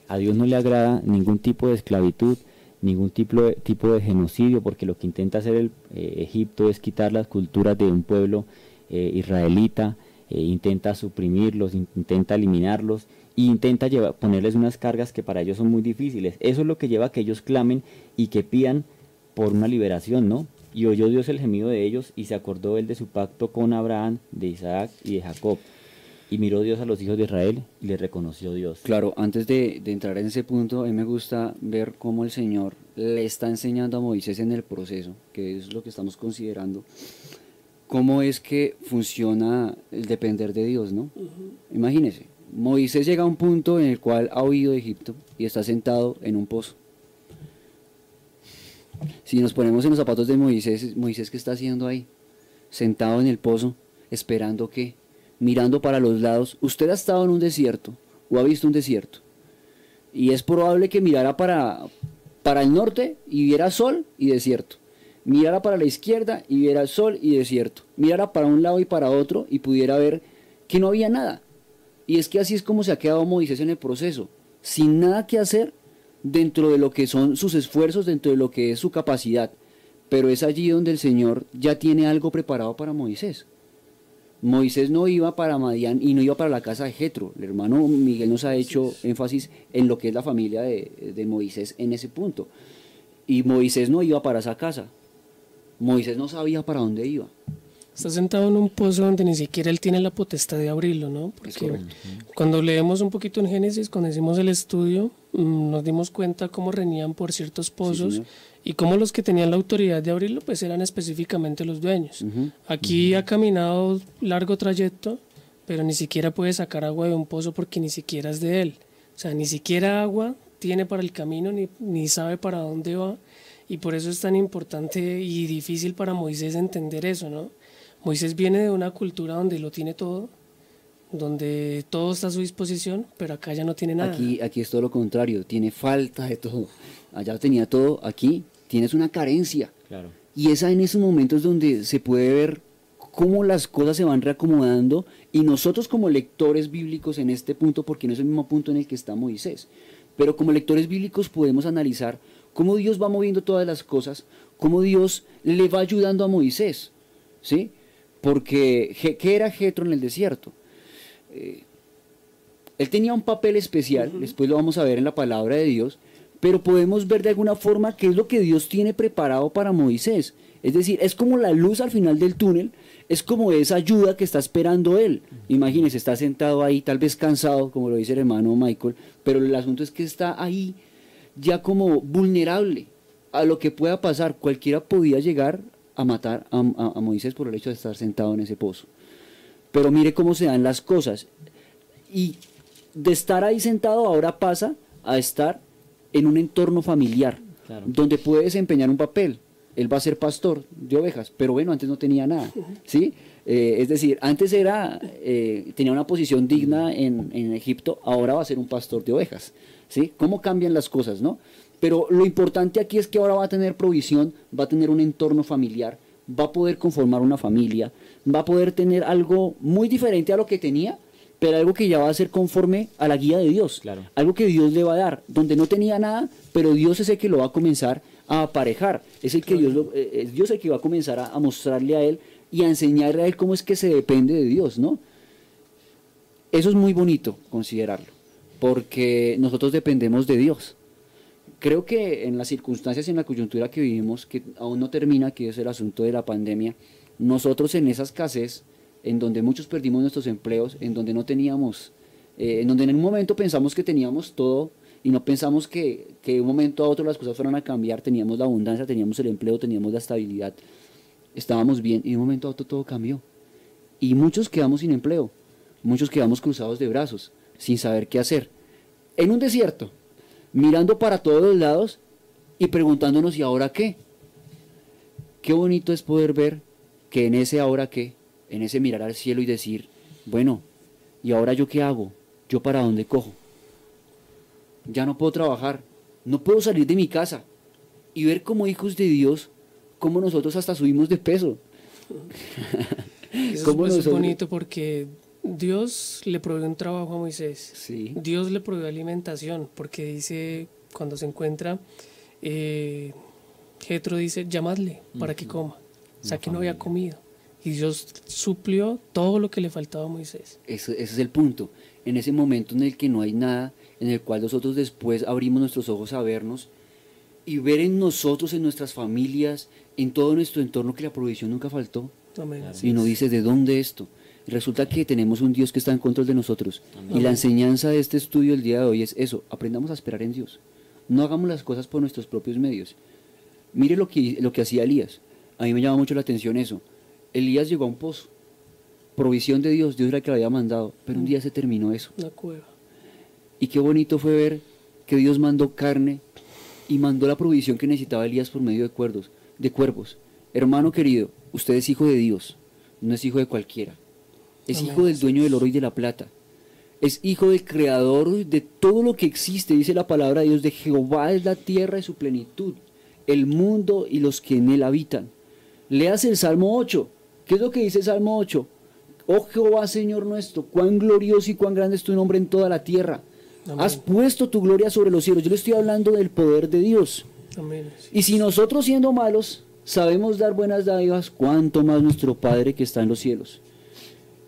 a Dios no le agrada ningún tipo de esclavitud, ningún tipo de, tipo de genocidio, porque lo que intenta hacer el eh, Egipto es quitar las culturas de un pueblo eh, israelita, eh, intenta suprimirlos, intenta eliminarlos e intenta llevar, ponerles unas cargas que para ellos son muy difíciles. Eso es lo que lleva a que ellos clamen y que pidan por una liberación, ¿no? Y oyó Dios el gemido de ellos y se acordó él de su pacto con Abraham, de Isaac y de Jacob. Y miró Dios a los hijos de Israel y le reconoció Dios. Claro, antes de, de, entrar en ese punto, a mí me gusta ver cómo el Señor le está enseñando a Moisés en el proceso, que es lo que estamos considerando, cómo es que funciona el depender de Dios, ¿no? Imagínese, Moisés llega a un punto en el cual ha huido de Egipto y está sentado en un pozo. Si nos ponemos en los zapatos de Moisés, Moisés, ¿qué está haciendo ahí? Sentado en el pozo, esperando que, mirando para los lados. Usted ha estado en un desierto o ha visto un desierto. Y es probable que mirara para, para el norte y viera sol y desierto mirara para la izquierda y viera sol y desierto, mirara para un lado y para otro y pudiera ver que no había nada. Y es que así es como se ha quedado Moisés en el proceso, sin nada que hacer dentro de lo que son sus esfuerzos, dentro de lo que es su capacidad. Pero es allí donde el Señor ya tiene algo preparado para Moisés. Moisés no iba para Madián y no iba para la casa de Jetro. El hermano Miguel nos ha hecho énfasis en lo que es la familia de, de Moisés en ese punto. Y Moisés no iba para esa casa. Moisés no sabía para dónde iba. Está sentado en un pozo donde ni siquiera él tiene la potestad de abrirlo, ¿no? Porque cuando leemos un poquito en Génesis, cuando hicimos el estudio, mm, nos dimos cuenta cómo reñían por ciertos pozos y cómo los que tenían la autoridad de abrirlo, pues eran específicamente los dueños. Aquí ha caminado largo trayecto, pero ni siquiera puede sacar agua de un pozo porque ni siquiera es de él. O sea, ni siquiera agua tiene para el camino, ni, ni sabe para dónde va y por eso es tan importante y difícil para Moisés entender eso, ¿no? Moisés viene de una cultura donde lo tiene todo, donde todo está a su disposición, pero acá ya no tiene nada. Aquí, aquí es todo lo contrario, tiene falta de todo. Allá tenía todo, aquí tienes una carencia. Claro. Y es en esos momentos donde se puede ver cómo las cosas se van reacomodando y nosotros como lectores bíblicos en este punto, porque no es el mismo punto en el que está Moisés, pero como lectores bíblicos podemos analizar cómo Dios va moviendo todas las cosas, cómo Dios le va ayudando a Moisés, ¿sí? Porque, ¿qué era Jetro en el desierto? Eh, él tenía un papel especial, después lo vamos a ver en la palabra de Dios, pero podemos ver de alguna forma qué es lo que Dios tiene preparado para Moisés. Es decir, es como la luz al final del túnel, es como esa ayuda que está esperando él. Imagínese, está sentado ahí, tal vez cansado, como lo dice el hermano Michael, pero el asunto es que está ahí ya como vulnerable a lo que pueda pasar. Cualquiera podía llegar a matar a, Moisés por el hecho de estar sentado en ese pozo. Pero mire cómo se dan las cosas. Y de estar ahí sentado ahora pasa a estar en un entorno familiar, donde puede desempeñar un papel. Él va a ser pastor de ovejas, pero bueno, antes no tenía nada, ¿sí? Eh, es decir, antes era, eh, tenía una posición digna en, en Egipto, ahora va a ser un pastor de ovejas. ¿Sí? Cómo cambian las cosas, ¿no? Pero lo importante aquí es que ahora va a tener provisión, va a tener un entorno familiar, va a poder conformar una familia, va a poder tener algo muy diferente a lo que tenía, pero algo que ya va a ser conforme a la guía de Dios. Claro. Algo que Dios le va a dar, donde no tenía nada, pero Dios es el que lo va a comenzar a aparejar. Es el que Dios, eh, es Dios el que va a comenzar a, a, mostrarle a él y a enseñarle a él cómo es que se depende de Dios, ¿no? Eso es muy bonito considerarlo porque nosotros dependemos de Dios. Creo que en las circunstancias y en la coyuntura que vivimos, que aún no termina, que es el asunto de la pandemia, nosotros en esa escasez, en donde muchos perdimos nuestros empleos, en donde no teníamos, eh, en donde en un momento pensamos que teníamos todo y no pensamos que, que de un momento a otro las cosas fueran a cambiar, teníamos la abundancia, teníamos el empleo, teníamos la estabilidad, estábamos bien y de un momento a otro todo cambió. Y muchos quedamos sin empleo, muchos quedamos cruzados de brazos sin saber qué hacer. En un desierto, mirando para todos los lados y preguntándonos, ¿y ahora qué? Qué bonito es poder ver que en ese ahora qué en ese mirar al cielo y decir, bueno, ¿y ahora yo qué hago? ¿Yo para dónde cojo? Ya no puedo trabajar, no puedo salir de mi casa y ver como hijos de Dios, cómo nosotros hasta subimos de peso. Eso es (laughs) bonito porque Dios le provee un trabajo a Moisés. Sí. Dios le provee alimentación, porque dice, cuando se encuentra, eh, Jetro dice, llamadle para que coma. O sea, que no había comido. Y Dios suplió todo lo que le faltaba a Moisés. ese es el punto. En ese momento en el que no hay nada, en el cual nosotros después abrimos nuestros ojos a vernos y ver en nosotros, en nuestras familias, en todo nuestro entorno que la provisión nunca faltó. Y no dice, ¿de dónde esto? Resulta que tenemos un Dios que está en control de nosotros. Y la enseñanza de este estudio el día de hoy es eso, aprendamos a esperar en Dios. No hagamos las cosas por nuestros propios medios. Mire lo que, lo que hacía Elías. A mí me llama mucho la atención eso. Elías llegó a un pozo. Provisión de Dios, Dios era el que lo había mandado. Pero un día se terminó eso. Una cueva. Y qué bonito fue ver que Dios mandó carne y mandó la provisión que necesitaba Elías por medio de cuerdos, de cuervos. Hermano querido, usted es hijo de Dios, no es hijo de cualquiera. Es hijo del dueño del oro y de la plata. Es hijo del creador de todo lo que existe, dice la palabra de Dios, de Jehová es la tierra y su plenitud, el mundo y los que en él habitan. Leas el Salmo 8. ¿Qué es lo que dice el Salmo 8? Oh Jehová, Señor nuestro, cuán glorioso y cuán grande es tu nombre en toda la tierra. Has puesto tu gloria sobre los cielos. Yo le estoy hablando del poder de Dios. Y si nosotros siendo malos sabemos dar buenas dádivas, cuánto más nuestro Padre que está en los cielos.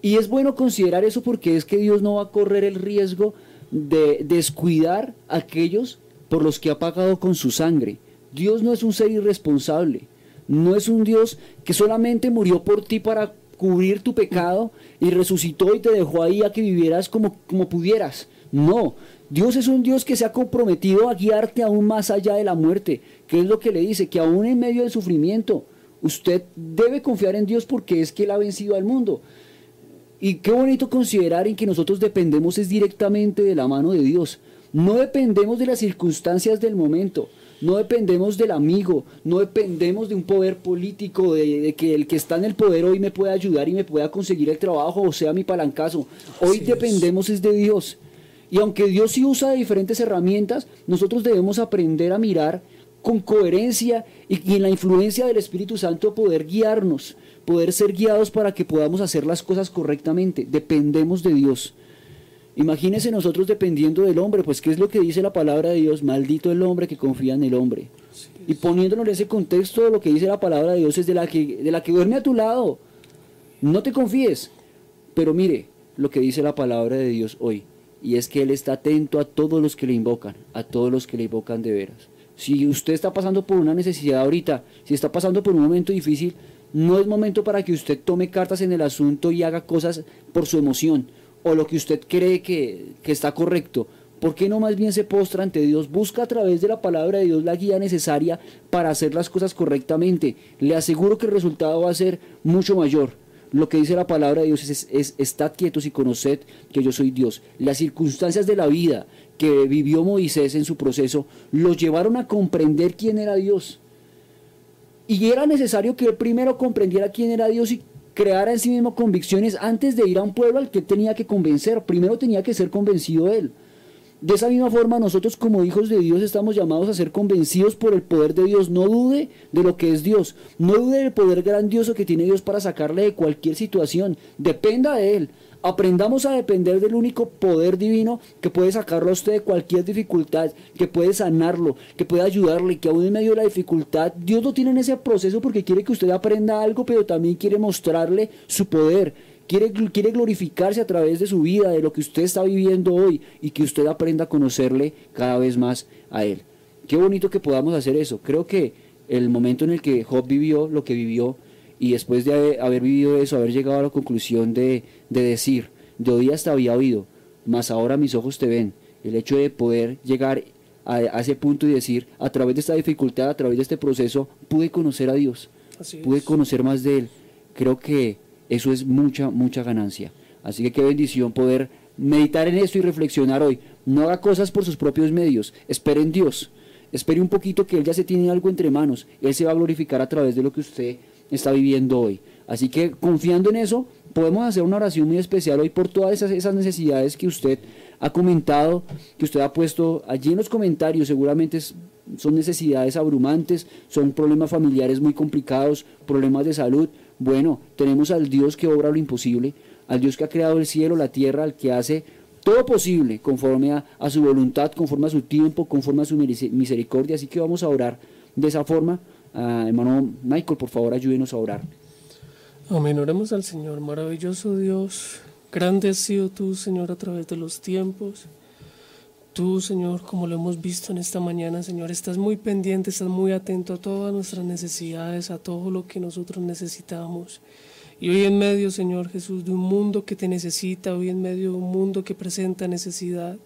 Y es bueno considerar eso porque es que Dios no va a correr el riesgo de descuidar a aquellos por los que ha pagado con su sangre. Dios no es un ser irresponsable. No es un Dios que solamente murió por ti para cubrir tu pecado y resucitó y te dejó ahí a que vivieras como, como pudieras. No, Dios es un Dios que se ha comprometido a guiarte aún más allá de la muerte, que es lo que le dice, que aún en medio del sufrimiento, usted debe confiar en Dios porque es que Él ha vencido al mundo. Y qué bonito considerar en que nosotros dependemos es directamente de la mano de Dios. No dependemos de las circunstancias del momento, no dependemos del amigo, no dependemos de un poder político, de, que el que está en el poder hoy me pueda ayudar y me pueda conseguir el trabajo o sea mi palancazo. Hoy dependemos es de Dios. Y aunque Dios sí usa diferentes herramientas, nosotros debemos aprender a mirar con coherencia y, y en la influencia del Espíritu Santo poder guiarnos poder ser guiados para que podamos hacer las cosas correctamente. Dependemos de Dios. Imagínense nosotros dependiendo del hombre, pues ¿qué es lo que dice la palabra de Dios? Maldito el hombre que confía en el hombre. Y poniéndonos en ese contexto, lo que dice la palabra de Dios es de la que, de la que duerme a tu lado. No te confíes. Pero mire lo que dice la palabra de Dios hoy. Y es que Él está atento a todos los que le invocan, a todos los que le invocan de veras. Si usted está pasando por una necesidad ahorita, si está pasando por un momento difícil, no es momento para que usted tome cartas en el asunto y haga cosas por su emoción o lo que usted cree que, está correcto. ¿Por qué no más bien se postra ante Dios? Busca a través de la palabra de Dios la guía necesaria para hacer las cosas correctamente. Le aseguro que el resultado va a ser mucho mayor. Lo que dice la palabra de Dios es, es, estad quietos y conoced que yo soy Dios. Las circunstancias de la vida que vivió Moisés en su proceso lo llevaron a comprender quién era Dios. Y era necesario que él primero comprendiera quién era Dios y creara en sí mismo convicciones antes de ir a un pueblo al que tenía que convencer. Primero tenía que ser convencido él. De esa misma forma, nosotros como hijos de Dios estamos llamados a ser convencidos por el poder de Dios. No dude de lo que es Dios. No dude del poder grandioso que tiene Dios para sacarle de cualquier situación. Dependa de Él. Aprendamos a depender del único poder divino que puede sacarlo a usted de cualquier dificultad, que puede sanarlo, que puede ayudarle, que aún en medio de la dificultad, Dios lo tiene en ese proceso porque quiere que usted aprenda algo, pero también quiere mostrarle su poder. Quiere, quiere glorificarse a través de su vida, de lo que usted está viviendo hoy y que usted aprenda a conocerle cada vez más a Él. Qué bonito que podamos hacer eso. Creo que el momento en el que Job vivió lo que vivió y después de haber vivido eso, haber llegado a la conclusión de, decir, de hoy hasta había oído, mas ahora mis ojos te ven, el hecho de poder llegar a, ese punto y decir, a través de esta dificultad, a través de este proceso, pude conocer a Dios, pude conocer más de Él. Creo que eso es mucha, mucha ganancia. Así que qué bendición poder meditar en esto y reflexionar hoy. No haga cosas por sus propios medios, espere en Dios. Espere un poquito que Él ya se tiene algo entre manos. Él se va a glorificar a través de lo que usted está viviendo hoy. Así que confiando en eso, podemos hacer una oración muy especial hoy por todas esas, esas necesidades que usted ha comentado, que usted ha puesto allí en los comentarios, seguramente son necesidades abrumantes, son problemas familiares muy complicados, problemas de salud. Bueno, tenemos al Dios que obra lo imposible, al Dios que ha creado el cielo, la tierra, al que hace todo posible conforme a, a su voluntad, conforme a su tiempo, conforme a su misericordia. Así que vamos a orar de esa forma. Ah, hermano Michael, por favor, ayúdenos a orar. Amén. Oremos al Señor, maravilloso Dios. Grande has sido tú, Señor, a través de los tiempos. Tú, Señor, como lo hemos visto en esta mañana, Señor, estás muy pendiente, estás muy atento a todas nuestras necesidades, a todo lo que nosotros necesitamos. Y hoy en medio, Señor Jesús, de un mundo que te necesita, hoy en medio de un mundo que presenta necesidad,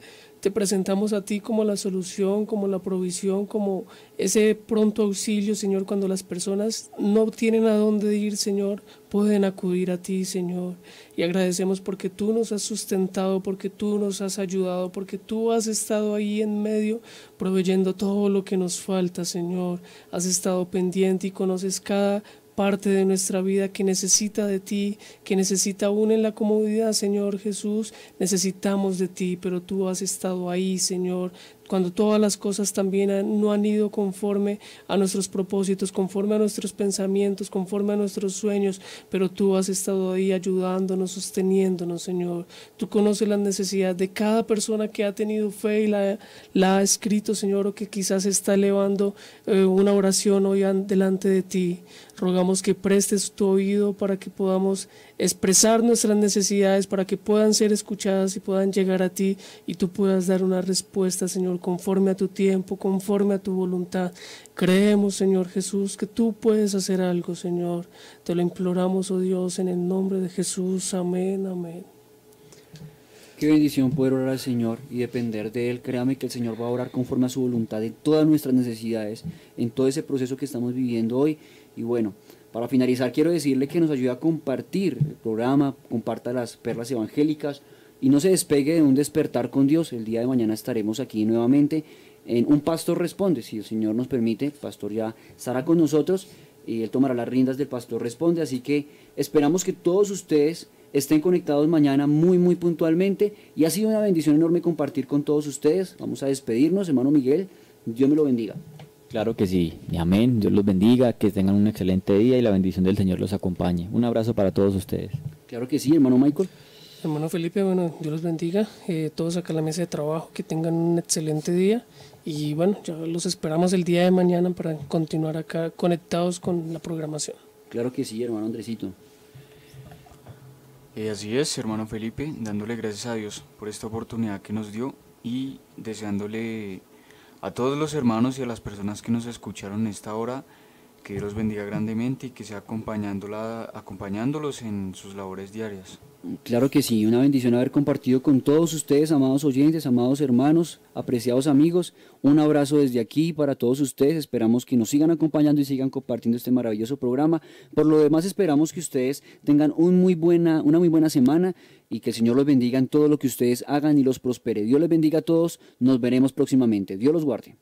te presentamos a ti como la solución, como la provisión, como ese pronto auxilio, Señor, cuando las personas no tienen a dónde ir, Señor, pueden acudir a ti, Señor. Y agradecemos porque tú nos has sustentado, porque tú nos has ayudado, porque tú has estado ahí en medio proveyendo todo lo que nos falta, Señor. Has estado pendiente y conoces cada parte de nuestra vida que necesita de ti, que necesita aún en la comodidad, Señor Jesús, necesitamos de ti, pero tú has estado ahí, Señor, cuando todas las cosas también no han ido conforme a nuestros propósitos, conforme a nuestros pensamientos, conforme a nuestros sueños, pero tú has estado ahí ayudándonos, sosteniéndonos, Señor. Tú conoces las necesidades de cada persona que ha tenido fe y la, ha escrito, Señor, o que quizás está elevando eh, una oración hoy delante de ti. Rogamos que prestes tu oído para que podamos expresar nuestras necesidades, para que puedan ser escuchadas y puedan llegar a ti y tú puedas dar una respuesta, Señor, conforme a tu tiempo, conforme a tu voluntad. Creemos, Señor Jesús, que tú puedes hacer algo, Señor. Te lo imploramos, oh Dios, en el nombre de Jesús. Amén, amén. Qué bendición poder orar al Señor y depender de Él. Créame que el Señor va a orar conforme a su voluntad en todas nuestras necesidades, en todo ese proceso que estamos viviendo hoy. Y bueno, para finalizar quiero decirle que nos ayuda a compartir el programa, comparta las perlas evangélicas y no se despegue de un despertar con Dios. El día de mañana estaremos aquí nuevamente en Un Pastor Responde. Si el Señor nos permite, el pastor ya estará con nosotros y él tomará las riendas del Pastor Responde. Así que esperamos que todos ustedes estén conectados mañana muy, muy puntualmente. Y ha sido una bendición enorme compartir con todos ustedes. Vamos a despedirnos, hermano Miguel. Dios me lo bendiga. Claro que sí, y amén, Dios los bendiga, que tengan un excelente día y la bendición del Señor los acompañe. Un abrazo para todos ustedes. Claro que sí, hermano Michael. Hermano Felipe, bueno, Dios los bendiga, eh, todos acá en la mesa de trabajo, que tengan un excelente día y bueno, ya los esperamos el día de mañana para continuar acá conectados con la programación. Claro que sí, hermano Andresito. Eh, así es, hermano Felipe, dándole gracias a Dios por esta oportunidad que nos dio y deseándole a todos los hermanos y a las personas que nos escucharon en esta hora, que los bendiga grandemente y que sea acompañándolos en sus labores diarias. Claro que sí, una bendición haber compartido con todos ustedes, amados oyentes, amados hermanos, apreciados amigos. Un abrazo desde aquí para todos ustedes. Esperamos que nos sigan acompañando y sigan compartiendo este maravilloso programa. Por lo demás, esperamos que ustedes tengan una muy buena semana y que el Señor los bendiga en todo lo que ustedes hagan y los prospere. Dios les bendiga a todos. Nos veremos próximamente. Dios los guarde.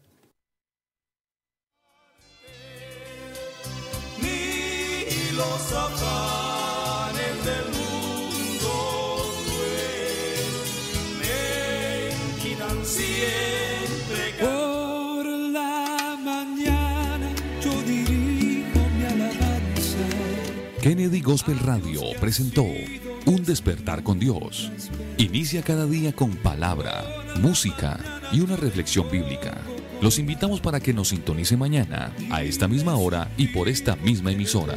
Por la mañana yo dirijo mi alabanza. Kennedy Gospel Radio presentó Un despertar con Dios. Inicia cada día con palabra, música y una reflexión bíblica. Los invitamos para que nos sintonice mañana, a esta misma hora y por esta misma emisora.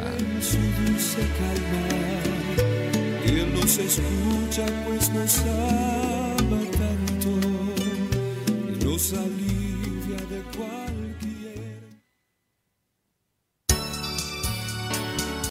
Él nos escucha pues nos ama tanto,